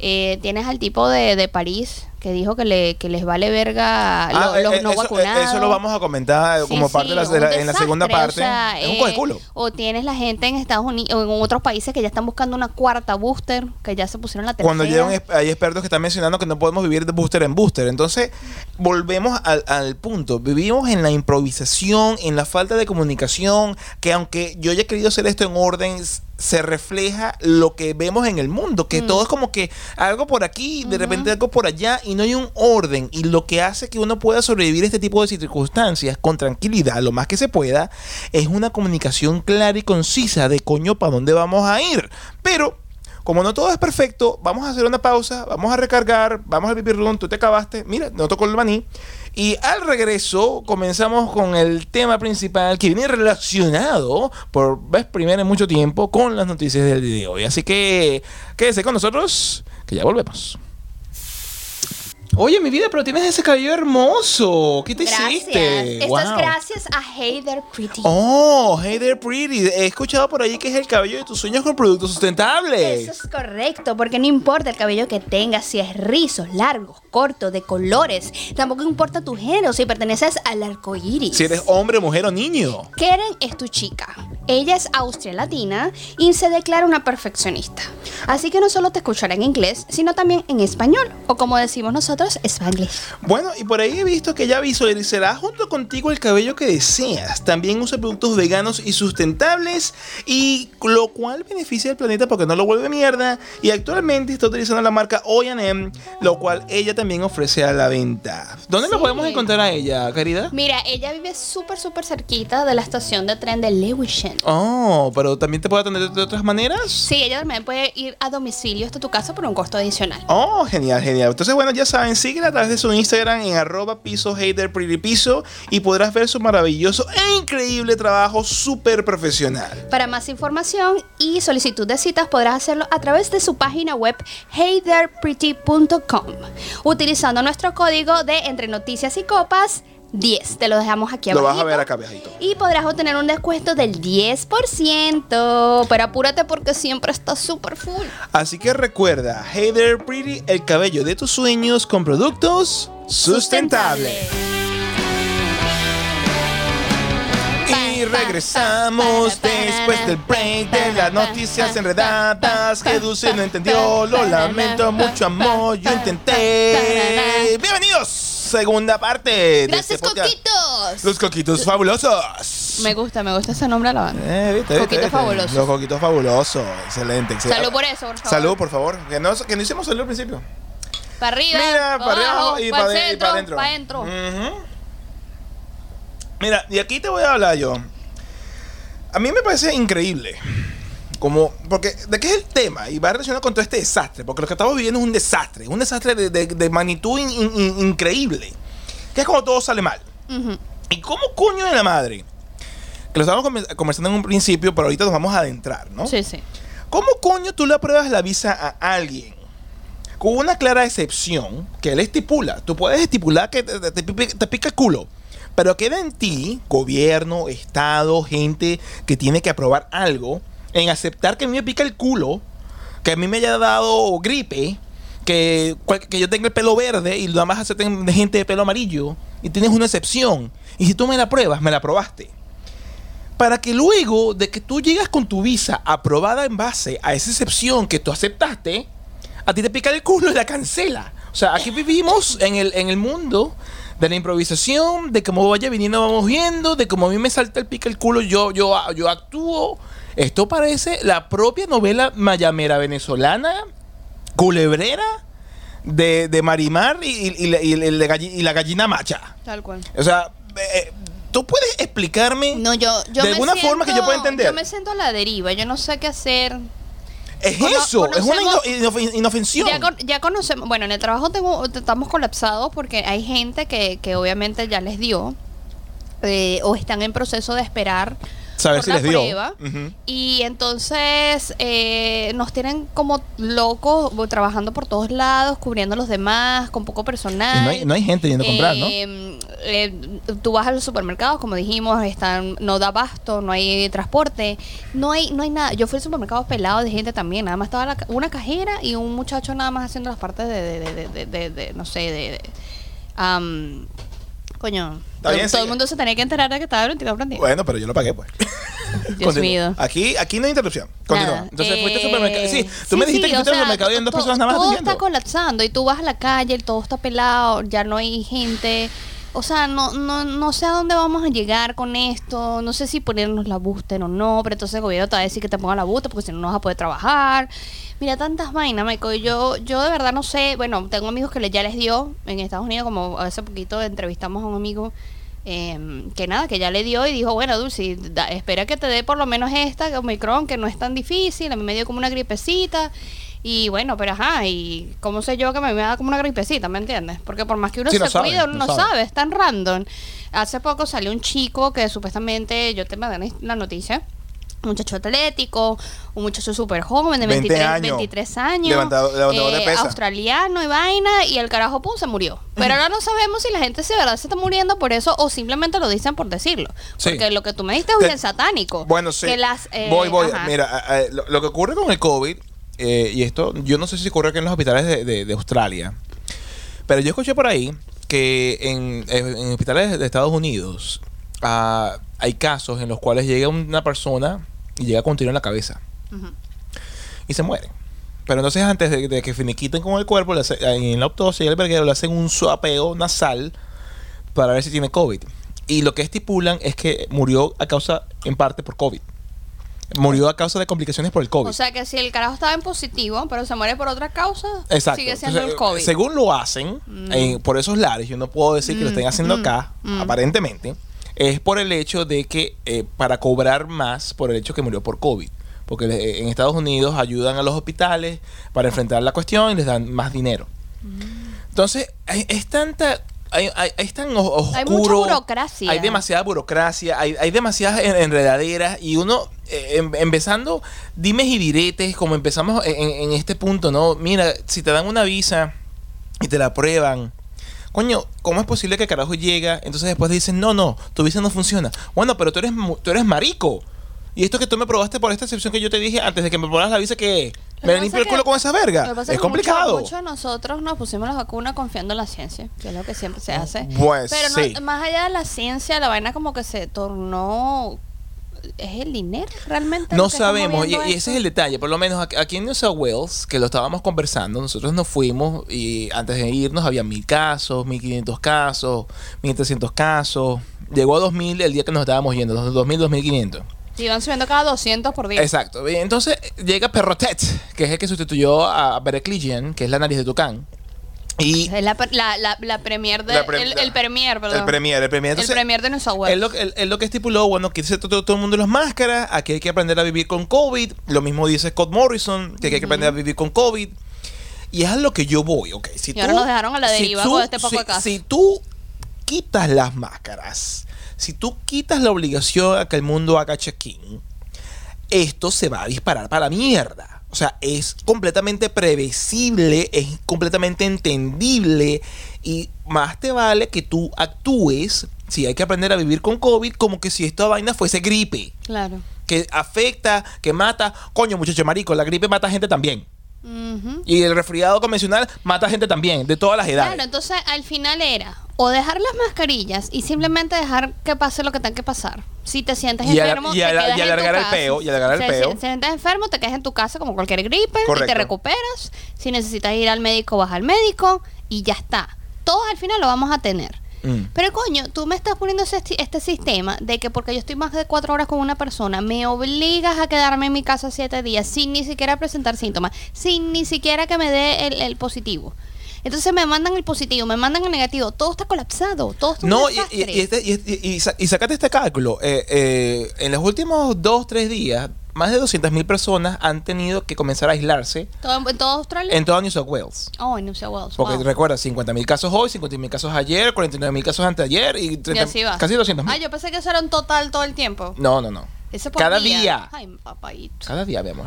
Eh, tienes al tipo de, de París que dijo que, le, que les vale verga lo- Ah, los eh, no eso, eh, vacunados. eso lo vamos a comentar Sí, como parte sí, de la, de un la- en la segunda parte. o sea, es un eh. O tienes la gente en Estados Unidos o en otros países que ya están buscando una cuarta booster, que ya se pusieron la tercera. Cuando llegan, hay expertos que están mencionando que no podemos vivir de booster en booster. Entonces, volvemos al, al punto. Vivimos en la improvisación, en la falta de comunicación, que aunque yo haya querido hacer esto en orden, se refleja lo que vemos en el mundo, que todo es como que algo por aquí, de repente algo por allá, y no hay un orden. Y lo que hace que uno pueda sobrevivir a este tipo de circunstancias con tranquilidad, lo más que se pueda, es una comunicación clara y concisa de coño para dónde vamos a ir. Pero como no todo es perfecto, vamos a hacer una pausa, vamos a recargar, vamos al pipí room, tú te acabaste, mira, no tocó el maní. Y al regreso comenzamos con el tema principal que viene relacionado por vez primera en mucho tiempo con las noticias del día de hoy. Así que quédese con nosotros, que ya volvemos. Oye, mi vida, pero tienes ese cabello hermoso. ¿Qué te Gracias. hiciste? Esto es Wow. gracias a Hey There Pretty. Oh, hey there, pretty. He escuchado por ahí que es el cabello de tus sueños con productos sustentables. Eso es correcto, porque no importa el cabello que tengas, si es rizos, largos, cortos, de colores. Tampoco importa tu género, si perteneces al arco iris. Si eres hombre, mujer o niño. Keren es tu chica. Ella es austria latina y se declara una perfeccionista. Así que no solo te escuchará en inglés, sino también en español, o como decimos nosotros, spanglish. Bueno, y por ahí he visto que ella visualizará junto contigo el cabello que deseas. También usa productos veganos y sustentables, y lo cual beneficia al planeta porque no lo vuelve mierda. Y actualmente está utilizando la marca OM, lo cual ella también ofrece a la venta. ¿Dónde Sí. podemos encontrar a ella, querida? Mira, ella vive súper, súper cerquita de la estación de tren de Lewisham. Oh, pero también te puede atender de otras maneras. Sí, ella también puede ir a domicilio hasta tu casa por un costo adicional. Oh, genial, genial. Entonces, bueno, ya saben, síguela a través de su Instagram en arroba piso hater piso y podrás ver su maravilloso e increíble trabajo súper profesional. Para más información y solicitud de citas podrás hacerlo a través de su página web heytherepretty.com utilizando nuestro código de entre noticias y copas 10. Te lo dejamos aquí Lo abajo. vas a ver acá, viejito. Y podrás obtener un descuento del 10%. Pero apúrate porque siempre está súper full. Así que recuerda, Hey There Pretty, el cabello de tus sueños con productos sustentables. Regresamos después del break de las noticias enredadas que Dulce no entendió. Lo lamento, mucho amor, yo intenté. Bienvenidos, segunda parte. de Gracias, este podcast. Coquitos. Los coquitos fabulosos. Me gusta, me gusta ese nombre a la banda. Eh, ¿viste, viste, Coquitos viste? fabulosos. Los coquitos fabulosos. Excelente, excelente. Salud por eso, por favor. Salud, por favor. Que no, que no hicimos salud al principio. Para arriba. Mira, para arriba abajo, y para para adentro. para adentro. Ujú. Mira, y aquí te voy a hablar yo. A mí me parece increíble. Como, porque, ¿de qué es el tema? Y va relacionado con todo este desastre. Porque lo que estamos viviendo es un desastre. Un desastre de, de- de magnitud in- in- increíble. Que es como todo sale mal. ¿Y cómo coño de la madre? Que lo estábamos conver- conversando en un principio, pero ahorita nos vamos a adentrar, ¿no? Sí, sí. ¿Cómo coño tú le apruebas la visa a alguien? Con una clara excepción que él estipula. Tú puedes estipular que te, te- te pica el culo. Pero queda en ti, gobierno, estado, gente que tiene que aprobar algo, en aceptar que a mí me pica el culo, que a mí me haya dado gripe, que, que yo tenga el pelo verde y nada más acepten gente de pelo amarillo, y tienes una excepción. Y si tú me la pruebas, me la aprobaste para que luego de que tú llegas con tu visa aprobada en base a esa excepción que tú aceptaste, a ti te pica el culo y la cancela. O sea, aquí vivimos en el, en el mundo de la improvisación, de cómo vaya viniendo vamos viendo, de cómo a mí me salta el pica el culo, yo, yo, yo actúo. Esto parece la propia novela mayamera venezolana, culebrera, de, de Marimar y, y- y la- y la- y la galli- y la gallina macha. Tal cual. O sea, eh, ¿tú puedes explicarme No, yo, yo de alguna forma que yo pueda entender? Yo me siento a la deriva, yo no sé qué hacer. Es Cono- eso, es una ino- inof- inofensión. Ya, con- ya conocemos, bueno, en el trabajo tengo, estamos colapsados porque hay gente que, que obviamente ya les dio eh, o están en proceso de esperar Saber por si la les dio. prueba. Y entonces eh, nos tienen como locos trabajando por todos lados, cubriendo a los demás, con poco personal. Y no hay, no hay gente yendo a comprar, ¿no? Eh, eh, tú vas a los supermercados, como dijimos, están, no da abasto, no hay transporte, no hay, no hay nada. Yo fui al supermercado pelado de gente también, nada más estaba la una cajera y un muchacho nada más haciendo las partes de, de, de, de- de- de- no sé, de, am, coño, todo, bien, todo el mundo se tenía que enterar de que estaba 22 prendido. Bueno, pero yo lo pagué, pues. Dios mío. Aquí, aquí no hay interrupción. Continúa. Nada. Entonces fuiste al Eh, supermercado. Sí, tú me dijiste que o fuiste al sea, supermercado y en dos to- personas nada más Todo atendiendo. está colapsando y tú vas a la calle, todo está pelado, ya no hay gente. O sea, no, no, no sé a dónde vamos a llegar con esto. No sé si ponernos la booster o no, pero entonces el gobierno te va a decir que te ponga la booster porque si no, no vas a poder trabajar. Mira, tantas vainas, Michael. Yo, yo de verdad no sé. Bueno, tengo amigos que ya les dio en Estados Unidos, como hace poquito entrevistamos a un amigo eh, que nada, que ya le dio y dijo, bueno, Dulce, da- espera que te dé por lo menos esta, Omicron, que no es tan difícil, a mí me dio como una gripecita. Y bueno, pero ajá, y cómo sé yo que me, me da como una gripecita, ¿me entiendes? Porque por más que uno Sí, se no sabe, cuide, uno no sabe. sabe, es tan random. Hace poco salió un chico que supuestamente, yo te mandé la noticia, un muchacho atlético, un muchacho súper joven de 20 23 años. 23 años, Levantado- levantador de eh, pesa. australiano y vaina, y el carajo pum se murió. Pero ahora no sabemos si la gente si de verdad se está muriendo por eso o simplemente lo dicen por decirlo. Sí. Porque lo que tú me diste es Te- bien satánico. Bueno, sí. Que las, eh, voy, voy. ajá. Mira, lo que ocurre con el COVID, eh, y esto, yo no sé si ocurre aquí en los hospitales de, de- de Australia, pero yo escuché por ahí que en, en hospitales de Estados Unidos ah, hay casos en los cuales llega una persona y llega con tiro en la cabeza y se muere. Pero entonces antes de, de que finiquiten con el cuerpo, le hace- en la autopsia y el verguero le hacen un suapeo nasal para ver si tiene COVID. Y lo que estipulan es que murió a causa, en parte, por COVID. Murió a causa de complicaciones por el COVID. O sea que si el carajo estaba en positivo, pero se muere por otra causa, Exacto. sigue siendo Entonces, el COVID. Mm. Según lo hacen, en- por esos lares, yo no puedo decir que lo estén haciendo acá, aparentemente, es por el hecho de que, eh, para cobrar más por el hecho que murió por COVID. Porque le- en Estados Unidos ayudan a los hospitales para enfrentar la cuestión y les dan más dinero. Mm. Entonces, es tanta... Hay, hay- es tan oscuro. Hay mucha burocracia. Hay demasiada burocracia, hay, hay demasiadas en- enredaderas y uno, eh, em- empezando dimes y diretes, como empezamos en, en este punto, ¿no? Mira, si te dan una visa y te la aprueban, coño, ¿cómo es posible que carajo llega? Entonces después dicen, no, no, tu visa no funciona. Bueno, pero tú eres, tú eres marico. Y esto que tú me probaste por esta excepción que yo te dije antes de que me probaras la visa, Lo me limpio el culo con esa Lo verga. que pasa Es que complicado. Muchos de nosotros nos pusimos la vacuna confiando en la ciencia, que es lo que siempre se hace. Pues Pero no- sí. más allá de la ciencia, la vaina como que se tornó... ¿Es el dinero realmente? No sabemos, y, y ese es el detalle. Por lo menos aquí- en New South Wales, que lo estábamos conversando, nosotros nos fuimos y antes de irnos había mil casos, mil quinientos casos, mil trescientos casos. Llegó a 2000 el día que nos estábamos yendo, dos- 2000, 2500. Sí, van subiendo cada 200 por día. Exacto. Y Entonces llega Perrotet, que es el que sustituyó a Bericligian, que es la nariz de Tucán. Y Es la, la, la, la premier de... Pre- el, el premier, perdón. el premier, el premier. El Entonces, premier de South Wales. Él lo, que estipuló, bueno, dice todo, todo el mundo las máscaras, aquí hay que aprender a vivir con COVID. Lo mismo dice Scott Morrison, que hay que aprender a vivir con COVID. Y es a lo que yo voy, ok. Si Y ahora nos dejaron a la deriva con este poco si, de casos. si tú quitas las máscaras, si tú quitas la obligación a que el mundo haga check-in, esto se va a disparar para la mierda. O sea, es completamente previsible, es completamente entendible y más te vale que tú actúes, si hay que aprender a vivir con COVID, como que si esta vaina fuese gripe, Claro. que afecta, que mata. Coño, muchacho marico, la gripe mata gente también. Y el resfriado convencional mata gente también, de todas las edades. Claro, entonces al final era o dejar las mascarillas y simplemente dejar que pase lo que tenga que pasar. Si te sientes Y enfermo, y te quedas y en tu el casa. peo, y alargar el Si- peo. Si, si te sientes enfermo, te quedas en tu casa como cualquier gripe y te recuperas. Si necesitas ir al médico, vas al médico y ya está. Todos al final lo vamos a tener. Mm. Pero coño, tú me estás poniendo ese- este sistema de que porque yo estoy más de cuatro horas con una persona, me obligas a quedarme en mi casa siete días sin ni siquiera presentar síntomas, sin ni siquiera que me dé el, el positivo. Entonces me mandan el positivo, me mandan el negativo, todo está colapsado, todo está No, y, desastre. y, y este- y- y- y sa- y sácate este cálculo. Eh, eh, en los últimos dos, tres días, más de 200.000 personas han tenido que comenzar a aislarse ¿Todo, en- toda Australia? en toda New South Wales. oh, en New South Wales. Porque wow. recuerda, 50.000 casos hoy, 50.000 casos ayer, 49.000 casos anteayer y, Y 30 así va. casi 200.000. Ah, yo pensé que eso era un total todo el tiempo. No, no, no. Eso por Cada día. Ay, papadito. Cada día, mi amor.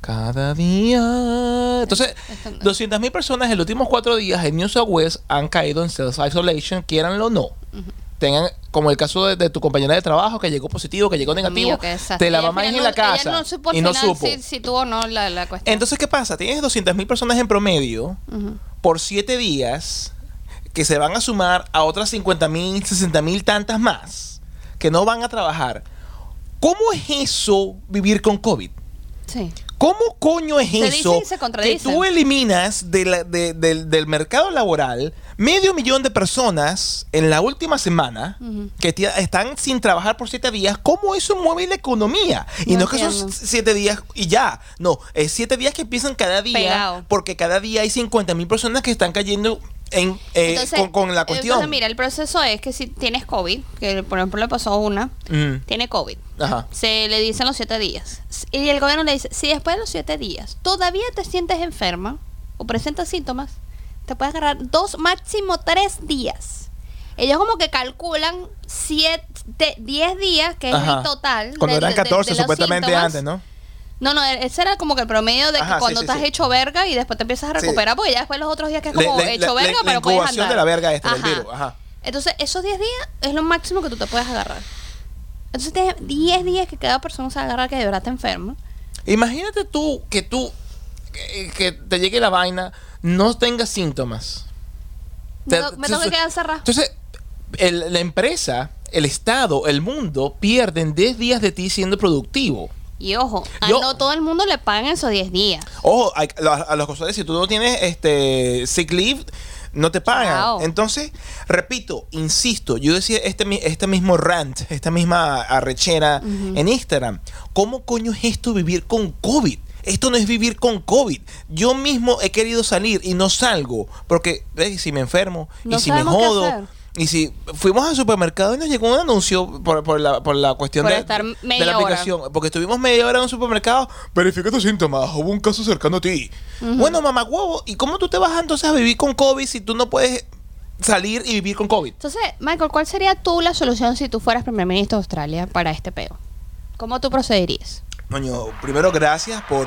Cada día. Entonces, Esto no. 200.000 personas en los últimos cuatro días en New South Wales han caído en self-isolation, quieranlo o no. Tengan, como el caso de, de tu compañera de trabajo que llegó positivo, que llegó negativo, Mío, te la mamá en la casa no supo y no supo. Si, si tuvo no la, la cuestión. Entonces, ¿qué pasa? Tienes 200.000 personas en promedio por siete días que se van a sumar a otras 50.000, 60.000 tantas más que no van a trabajar. ¿Cómo es eso vivir con COVID? Sí. ¿Cómo coño es Se eso dicen se que tú eliminas de la- de- del, del mercado laboral medio millón de personas en la última semana que están sin trabajar por siete días? ¿Cómo eso mueve la economía? Y No no, es que son siete días y ya. No, es siete días que empiezan cada día Pegado. porque cada día hay 50 mil personas que están cayendo en, eh, Entonces, con, con la eh, cuestión. entonces, mira, el proceso es que si tienes COVID, que por ejemplo le pasó a una, Ujú. tiene COVID. Ajá. Se le dicen los siete días. Y el gobierno le dice, si después de los siete días todavía te sientes enferma o presentas síntomas, te puedes agarrar dos, máximo tres días ellos como que calculan 10 días, que es el total. Cuando de- eran de- de- 14 de los supuestamente síntomas. antes, ¿no? No, no, ese era como que el promedio de que Ajá, cuando sí, estás sí. hecho verga y después te empiezas a recuperar, porque ya después los otros días que es Le- como le- hecho la- verga, la pero puedes andar. de la verga esta, del Ajá. virus, ajá. Entonces, esos 10 días es lo máximo que tú te puedes agarrar. Entonces, tienes 10 días que cada persona se va a agarrar que de verdad está enferma. Imagínate tú que tú, que, que te llegue la vaina, no tengas síntomas. Me, Te- me tengo que quedar cerrada. Entonces, el- la empresa, el Estado, el mundo pierden 10 días de ti siendo productivo. Y ojo, a Yo- no todo el mundo le pagan esos 10 días. Ojo, a, a los cosas, si tú no tienes este sick leave, no te pagan. Entonces, repito, insisto, yo decía este, mi- este mismo rant, esta misma arrechera en Instagram. ¿Cómo coño es esto vivir con COVID? Esto no es vivir con COVID. Yo mismo he querido salir y no salgo porque ¿ves? si me enfermo No y si me sabemos qué jodo. hacer. Y si fuimos al supermercado y nos llegó un anuncio por, por la, por la cuestión Por de, estar de media la hora. aplicación, porque estuvimos media hora en un supermercado, verifica tus síntomas, hubo un caso cercano a ti. Bueno, mamá huevo, ¿y cómo tú te vas entonces a vivir con COVID si tú no puedes salir y vivir con COVID? Entonces, Michael, ¿cuál sería tú la solución si tú fueras primer ministro de Australia para este peo? ¿Cómo tú procederías? Coño, primero gracias por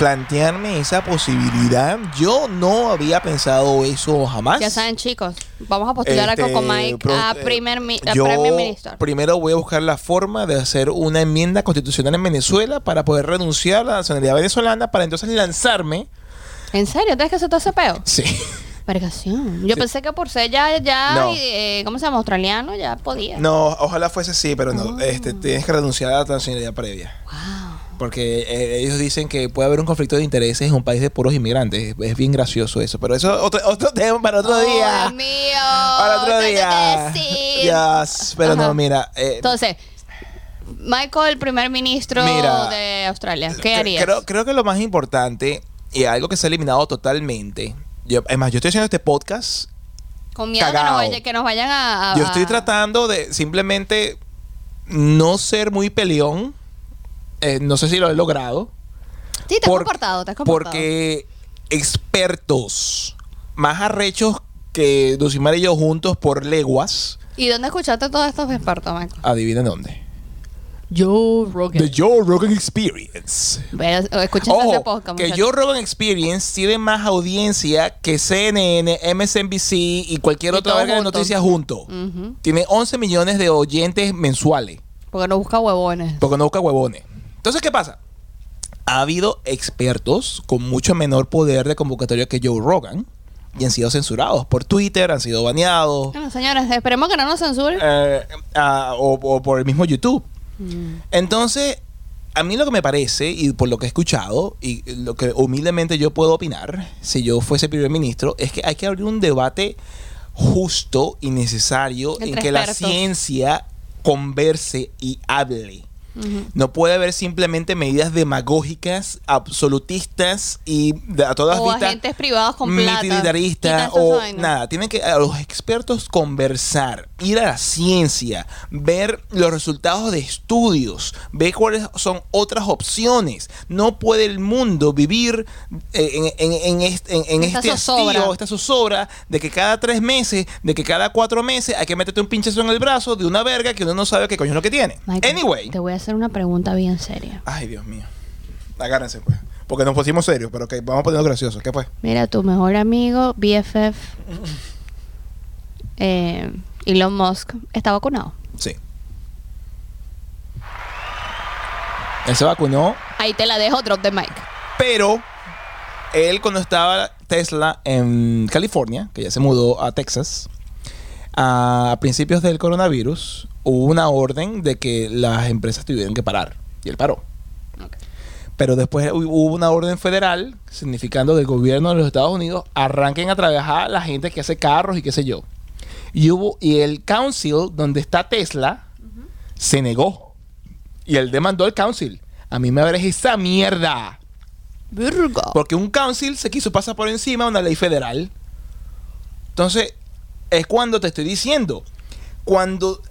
plantearme esa posibilidad. Yo no había pensado eso jamás. Ya saben, chicos, vamos a postular Este, a Coco Mike pro- a eh, primer, mi- a yo primer ministro. primero voy a buscar la forma de hacer una enmienda constitucional en Venezuela para poder renunciar a la nacionalidad venezolana para entonces lanzarme. ¿En serio? ¿Tienes que hacer todo ese peo? Sí. Vergación. Yo Sí. pensé que por ser ya, ya No. eh, ¿cómo se llama? Australiano, ya podía. No, ojalá fuese así, pero Ah. no. Este, tienes que renunciar a la nacionalidad previa. Wow. Porque eh, ellos dicen que puede haber un conflicto de intereses en un país de puros inmigrantes. Es bien gracioso eso. Pero eso es otro, otro tema para otro Oh, día. Dios mío. Para otro ¿qué te día. Yes, Pero Ajá. no, mira. eh, Entonces, Michael, el primer ministro Mira, de Australia, ¿qué harías? Creo, creo que lo más importante y algo que se ha eliminado totalmente. Yo, es más, yo estoy haciendo este podcast. Con miedo que nos, vaya- que nos vayan a... a- Yo estoy tratando de simplemente no ser muy peleón. Eh, no sé si lo he logrado. Sí, te has Por- comportado, te has comportado. Porque expertos más arrechos que Dulcimar y yo juntos por leguas, ¿Y dónde escuchaste todos estos expertos, Michael? adivina dónde. Joe Rogan. The Joe Rogan Experience. Escuchen ese Ojo, podcast, que. Joe Rogan Experience tiene más audiencia que CNN, MSNBC y cualquier Y otra verga de junto. noticias juntos. Ujú. Tiene 11 millones de oyentes mensuales. Porque no busca huevones. Porque no busca huevones. Entonces, ¿qué pasa? Ha habido expertos con mucho menor poder de convocatoria que Joe Rogan y han sido censurados por Twitter, han sido baneados Bueno, señores, esperemos que no nos censuren. eh, ah, o, o por el mismo YouTube. Mm. Entonces, a mí lo que me parece, y por lo que he escuchado, y lo que humildemente yo puedo opinar, si yo fuese primer ministro, es que hay que abrir un debate justo y necesario en que la ciencia converse y hable. No puede haber simplemente medidas demagógicas, absolutistas y de, a todas O vistas agentes privados con militaristas o nada. Tienen que a los expertos conversar, ir a la ciencia, ver los resultados de estudios, ver cuáles son otras opciones. No puede el mundo vivir eh, en, en- en este, en- en Esta este zozobra. hastío, esta zozobra de que cada tres meses, de que cada cuatro meses hay que meterte un pinchazo en el brazo de una verga que uno no sabe qué coño es lo que tiene. Michael, anyway. Te voy a hacer una pregunta bien seria. Ay, Dios mío. Agárrense, pues. Porque nos pusimos serios, pero que vamos a ponernos graciosos. ¿Qué pues? Mira, tu mejor amigo, BFF, eh, Elon Musk, está vacunado. Sí. Él se vacunó, Ahí te la dejo, drop the mic. pero él cuando estaba Tesla en California, que ya se mudó a Texas, a principios del coronavirus, hubo una orden de que las empresas tuvieran que parar. Y él paró. Pero después hu- hubo una orden federal significando que el gobierno de los Estados Unidos arranquen a trabajar la gente que hace carros y qué sé yo. Y hubo y el council donde está Tesla se negó. Y él demandó al council. A mí me abres esa mierda. Virgo. Porque un council se quiso pasar por encima de una ley federal. Entonces, es cuando te estoy diciendo, cuando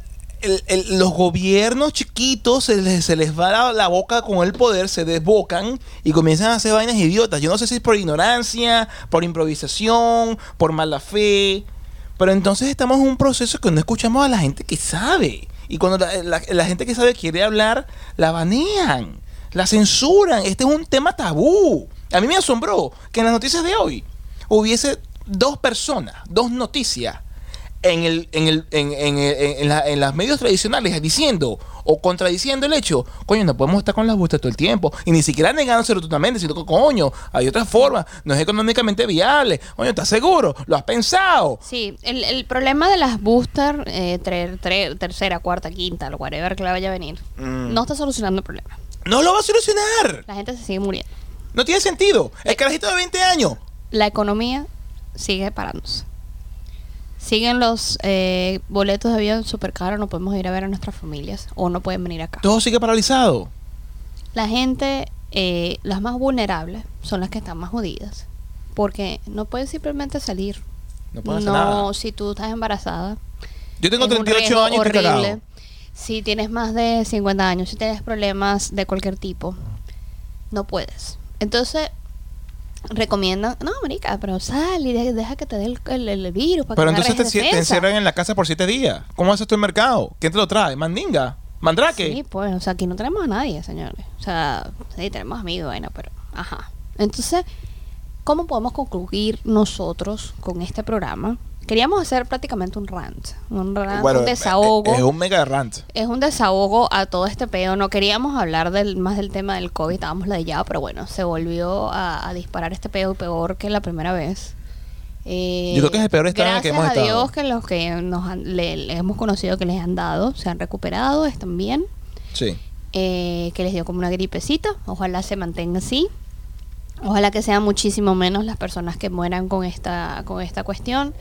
los gobiernos chiquitos se les, se les va la, la boca con el poder, se desbocan y comienzan a hacer vainas idiotas. Yo no sé si es por ignorancia, por improvisación, por mala fe, Pero entonces estamos en un proceso que no escuchamos a la gente que sabe. Y cuando la, la- la gente que sabe quiere hablar, la banean, la censuran. Este es un tema tabú. A mí me asombró que en las noticias de hoy hubiese dos personas, dos noticias en, el, en, el, en, en, en, la- en las medios tradicionales diciendo o contradiciendo el hecho, coño, no podemos estar con las bustas todo el tiempo. Y ni siquiera negándose rotundamente, sino que, coño, hay otras formas, no es económicamente viable. Coño, ¿estás seguro? ¿Lo has pensado? Sí, el, el problema de las booster, eh, tre- tre- tercera, cuarta, quinta, lo whatever que le vaya a venir, Mm. no está solucionando el problema. No lo va a solucionar. La gente se sigue muriendo. No tiene sentido. El carajito de 20 años. La economía sigue parándose. Siguen los eh, boletos de avión súper caros, no podemos ir a ver a nuestras familias o no pueden venir acá. Todo sigue paralizado. La gente, eh, las más vulnerables, son las que están más jodidas. Porque no pueden simplemente salir. No puede hacer nada. si tú estás embarazada. Yo tengo es un 38 riesgo años y estoy horrible. Si tienes más de 50 años, si tienes problemas de cualquier tipo, no puedes. Entonces, recomiendan, no, marica, pero sal y de- deja que te dé el, el- el virus para Pero que entonces te, encierran en la casa por 7 días. ¿Cómo haces tú el mercado? ¿Quién te lo trae? ¿Mandinga? ¿Mandrake? Sí, pues, o sea, aquí no tenemos a nadie, señores. O sea, sí, tenemos amigos, bueno, pero, ajá. Entonces, ¿cómo podemos concluir nosotros con este programa? Queríamos hacer prácticamente un rant, un rant, Bueno, un desahogo. Es un mega rant. Es un desahogo a todo este pedo. No queríamos hablar del, más del tema del COVID, estábamos ya, pero bueno, se volvió a, a disparar este pedo peor que la primera vez. Eh, Yo creo que es el peor estado en el que gracias hemos a estado. Dios que los que nos han- le, le hemos conocido que les han dado se han recuperado, están bien. Sí. eh, que les dio como una gripecita. Ojalá se mantenga así. Ojalá que sean muchísimo menos las personas que mueran con esta, con esta cuestión.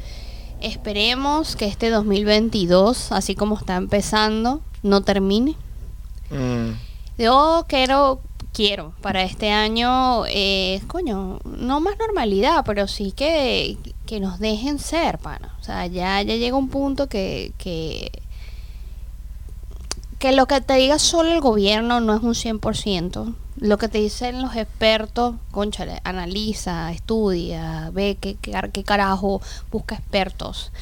Esperemos que este 2022, así como está empezando, no termine. Mm. Yo quiero, quiero para este año, eh, coño, no más normalidad, pero sí que, que nos dejen ser, pana. O sea, ya, ya llega un punto que, que, que lo que te diga solo el gobierno no es un 100%. Lo que te dicen los expertos, conchale, analiza, estudia, ve qué, qué, qué carajo, busca expertos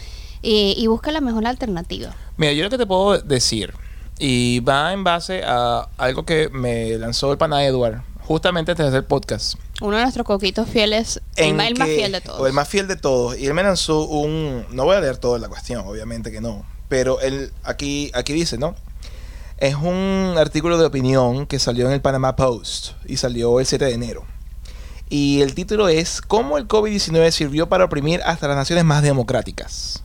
eh, y busca la mejor alternativa. Mira, yo lo que te puedo decir, y va en base a algo que me lanzó el pana Edward, justamente antes de hacer podcast. Uno de nuestros coquitos fieles, el, en el más fiel de todos. O el más fiel de todos. Y él me lanzó un. No voy a leer toda la cuestión, obviamente que no. Pero él aquí, aquí dice, ¿no? Es un artículo de opinión que salió en el Panama Post y salió el 7 de enero. Y el título es ¿Cómo el COVID-19 sirvió para oprimir hasta las naciones más democráticas?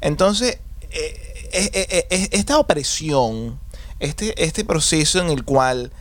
Entonces, eh, eh, eh, esta opresión, este, este proceso en el cual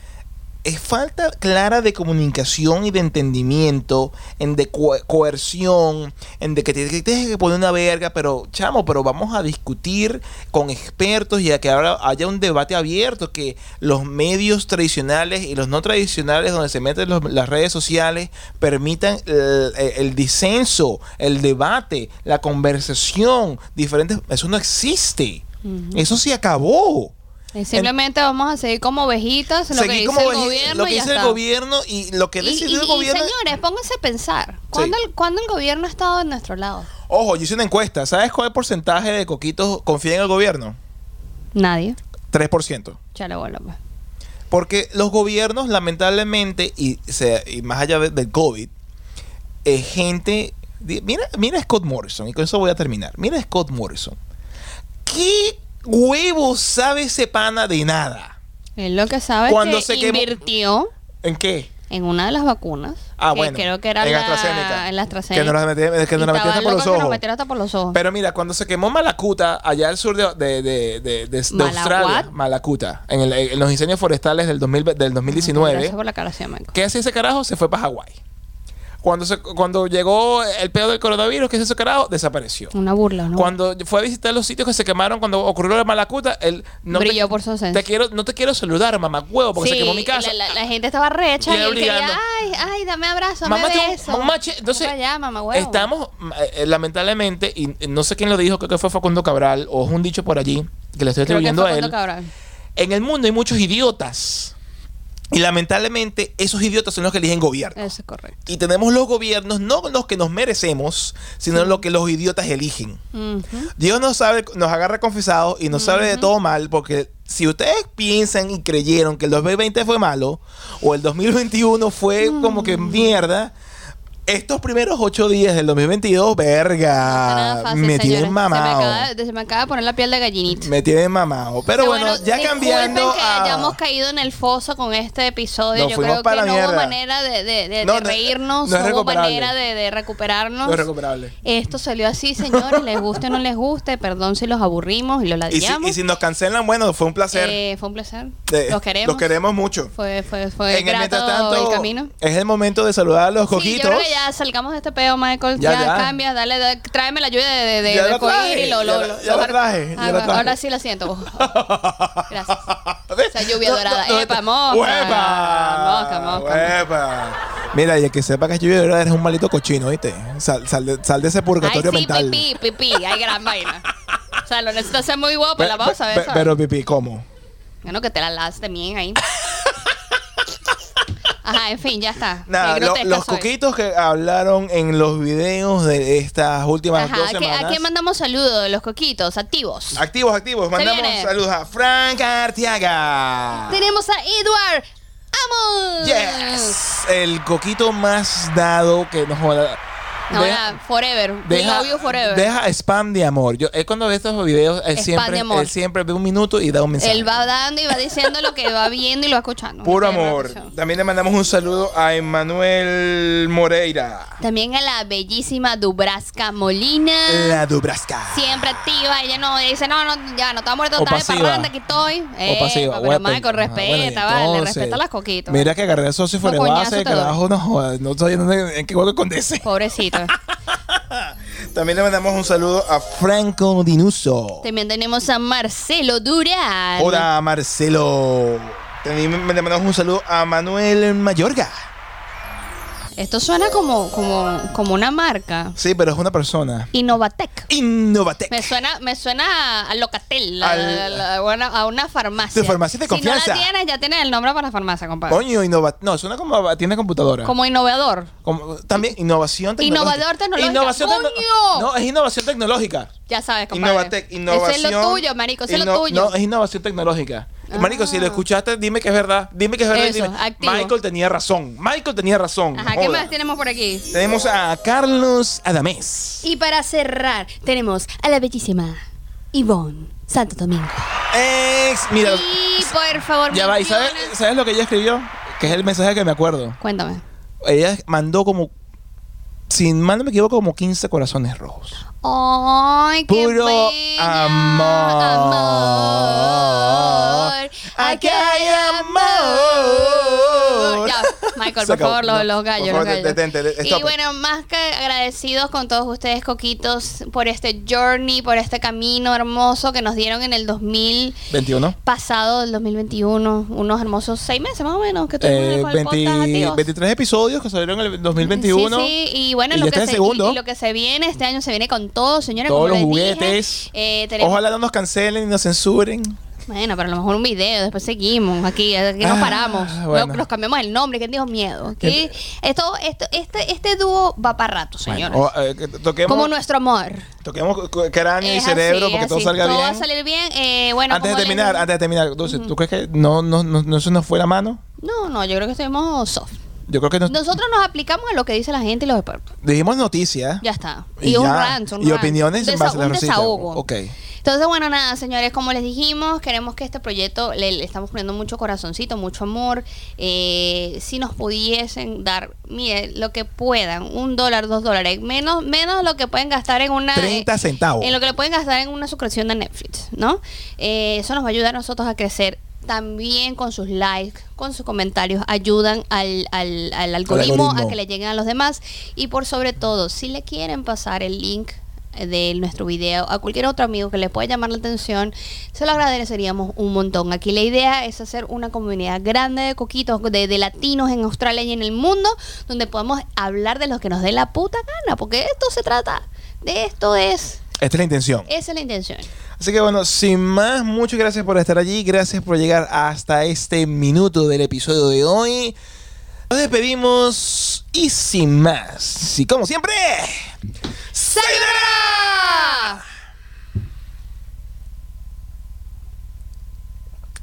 es falta clara de comunicación y de entendimiento, en de co- coerción, en de que te, tienes que poner una verga, pero chamo, pero vamos a discutir con expertos y a que ahora haya un debate abierto, que los medios tradicionales y los no tradicionales donde se meten los- las redes sociales permitan el, disenso, el debate, la conversación, diferentes, eso no existe. Eso se acabó. Y simplemente vamos a seguir como ovejitas, lo que dice como el gobierno lo que y ya dice el gobierno y lo que decidió el y, gobierno. señores, pónganse a pensar. ¿Cuándo, el, cuándo el gobierno ha estado de nuestro lado? Ojo, yo hice una encuesta. ¿Sabes cuál porcentaje de coquitos confía en el gobierno? Nadie. 3%. Chale bola, pues. Porque los gobiernos, lamentablemente, y, se- y más allá de- del COVID, es gente. Mira, mira a Scott Morrison, y con eso voy a terminar. Mira a Scott Morrison. ¿Qué huevo sabe ese pana de nada? Él lo que sabe Cuando es se que quemó- invirtió ¿En qué? en una de las vacunas. Ah, que bueno. Creo que era en la, AstraZeneca. en la AstraZeneca. Que nos la metí, que nos la metí hasta por los nos ojos. metiera hasta por los ojos. Pero mira, cuando se quemó Malacuta, allá al sur de, de, de, de- de-. Australia, Malacuta, en, el- en los incendios forestales del, 2000 del 2019, Gracias por la cara, sí. ¿qué hacía ese carajo? Se fue para Hawái. Cuando, se, cuando llegó el pedo del coronavirus, ¿qué hizo ese carajo? Desapareció. Una burla, ¿no? Cuando fue a visitar los sitios que se quemaron cuando ocurrió la Malacuta, él no Brilló te, por su ausencia. te quiero, no te quiero saludar, mamá huevo, porque se quemó mi casa. La, la- la gente estaba recha Y él quería, ay, ay, dame abrazo, Mamá, tú- beso. mamá, entonces, allá, mamá huevo. Estamos, eh, lamentablemente, y no sé quién lo dijo, creo que fue Facundo Cabral, o es un dicho por allí, que le estoy que atribuyendo a Facundo él. Cabral. En el mundo hay muchos idiotas. Y lamentablemente esos idiotas son los que eligen gobierno. Eso es correcto. Y tenemos los gobiernos, no los que nos merecemos, sino los que los idiotas eligen. Ujú. Dios nos sabe, nos agarra confesados y nos sabe de todo mal, porque si ustedes piensan y creyeron que el 2020 fue malo, o el 2021 fue como que mierda, estos primeros ocho días del 2022, Está nada verga, fácil, me tienen Se mamado. acaba, se me acaba de poner la piel de gallinita. Me tienen mamado. Pero Que bueno, ya cambiando que a... hayamos caído en el foso con este episodio. Nos Yo creo para que no hubo mierda. manera de, de- de- No, de no, reírnos, no no, hubo manera de, de recuperarnos. No es recuperable. Esto salió así, señores. les guste o no les guste. Perdón si los aburrimos y los Y si, ladillamos. y si nos cancelan, bueno, fue un placer. Eh, fue un placer. Eh, los queremos. Los queremos mucho. Fue, fue, fue En el grato mientras tanto, el camino. es el momento de saludar a los Sí, coquitos. que ya salgamos de este peo, Michael. Ya, Ya, ya. cambia, dale, da- tráeme la lluvia de, de, de, Ya de traje, y lo, lo, lo- ya lo- traje, Ah, bueno. Ahora sí la siento. Gracias. Esa lluvia No, dorada. no, no, Epa, mosca. Mosca, mosca. Mira, y el que sepa que es lluvia dorada eres un malito cochino, ¿viste? Sal, sal de, sal de ese Ay, purgatorio sí, mental. pipí, pipí. Hay gran vaina. O sea, lo necesito hacer muy guapo, Pe- la vamos a ver. pero pipí, ¿cómo? Bueno, que te la laste bien ahí. Ajá, en fin, ya está. Nada, lo- los soy. coquitos que hablaron en los videos de estas últimas Ajá, dos ¿a qué- semanas. ¿a quién mandamos saludos? Los coquitos, activos. Activos, activos. Mandamos saludos a Frank Artiaga. Tenemos a Edward Amos. Yes. El coquito más dado que nos joda. No, Deja- forever. Deja, love you forever. deja spam de amor. Yo es cuando ve estos videos, él Spam siempre, de amor. él siempre ve un minuto y da un mensaje. Él va dando y va diciendo lo que va viendo y lo va escuchando. Puro amor. También le mandamos un saludo a Emanuel Moreira. También a la bellísima Dubraska Molina. La Dubraska. Siempre activa, ella no dice, no, no, ya no estamos muertos, O estaba de parranda, aquí estoy. o pasiva. Pero. Michael, Ajá, respeta, bueno, vale, entonces, respeta las coquitos. Mira que agarré a socio fuera base, carajo, no jodas. No estoy en, en qué juego con También le mandamos un saludo a Franco Dinuso. También tenemos a Marcelo Durán. Hola, Marcelo. También le mandamos un saludo a Manuel Mayorga. Esto suena como, como, como una marca. Sí, pero es una persona. Innovatec. Innovatec. Me suena, me suena a Locatel, a, Al- a la- a una farmacia. Tu farmacia de confianza. Si no la tienes, ya tienes el nombre para la farmacia, compadre. Coño, Innovat. No, suena como tiene computadora. Como innovador. Como- también innovación tecnológica. Innovador tecnológica. Innovación tecno- ¡Coño! No, es innovación tecnológica. Ya sabes, compadre. Innovatec, innovación. Eso es lo tuyo, marico, eso es lo Inno- tuyo. No, es innovación tecnológica. Ah. Marico, si lo escuchaste, dime que es verdad. Dime que es verdad. Eso, dime. Michael tenía razón. Michael tenía razón. Ajá, ¿qué Joda. más tenemos por aquí? Tenemos a Carlos Adamés. Y para cerrar, tenemos a la bellísima Ivonne Santo Domingo. Ex, mira. Y por favor, Ya va, ¿y sabes, menciones- sabes lo que ella escribió? Que es el mensaje que me acuerdo. Cuéntame. Ella mandó como, sin mal no me equivoco, como 15 corazones rojos. Ay, qué Puro. Amor. Aquí hay amor. Ya, Michael, por favor, los, los gallos, por favor, los gallos. detente, de- y bueno, más que agradecidos con todos ustedes, coquitos, por este journey, por este camino hermoso que nos dieron en el 2000 21. pasado, del 2021, unos hermosos seis meses más o menos que tuvimos Eh, con el 20 podcast activos. 23 episodios que salieron en el 2021. Sí, sí, y bueno, Y lo, que el se, segundo. y- y lo que se viene este año se viene con todo, señores. Todos como los juguetes. Dije, eh, tenemos- Ojalá no nos cancelen y nos censuren. Bueno, pero a lo mejor un video, después seguimos aquí, aquí nos Ah, paramos, bueno. Lo- nos cambiamos el nombre, que dijo miedo. Aquí, esto, esto, este, este dúo va para rato, señores. Bueno, o, eh, que toquemos, como nuestro amor. toquemos cráneo y cerebro así, porque todo salga Todo bien. va a salir bien. Eh, bueno, antes de les- terminar, antes de terminar, Dulce, ¿tú crees que no, no, no, no se nos fue la mano? No, no, yo creo que estuvimos soft. Yo creo que nos, Nosotros nos aplicamos a lo que dice la gente y los expertos. dijimos noticias. Ya está. Y Y, un rant, un Y rant. opiniones en Desa- base a la un desahogo. Ok. Entonces, bueno, nada, señores, como les dijimos, queremos que este proyecto le, le estamos poniendo mucho corazoncito, mucho amor. Eh, si nos pudiesen dar, mire, lo que puedan, un dólar, dos dólares, menos, menos lo que pueden gastar en una... 30 centavos. En lo que le pueden gastar en una suscripción de Netflix, ¿no? Eh, eso nos va a ayudar a nosotros a crecer. También con sus likes, con sus comentarios, ayudan al, al, al algoritmo, algoritmo. a que le lleguen a los demás. Y por sobre todo, si le quieren pasar el link de nuestro video a cualquier otro amigo que le pueda llamar la atención, se lo agradeceríamos un montón. Aquí la idea es hacer una comunidad grande de coquitos, de, de latinos en Australia y en el mundo, donde podamos hablar de lo que nos dé la puta gana, porque esto se trata, de esto es Esta es la intención. Esa es la intención. Así que bueno, sin más, muchas gracias por estar allí. Gracias por llegar hasta este minuto del episodio de hoy. Nos despedimos y sin más, y como siempre, ¡Sayonara!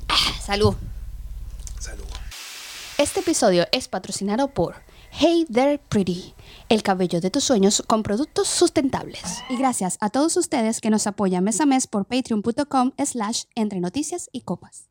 Ah, salud. Salud. Este episodio es patrocinado por Hey There Pretty, el cabello de tus sueños con productos sustentables. Y gracias a todos ustedes que nos apoyan mes a mes por patreon.com slash entre noticias y copas.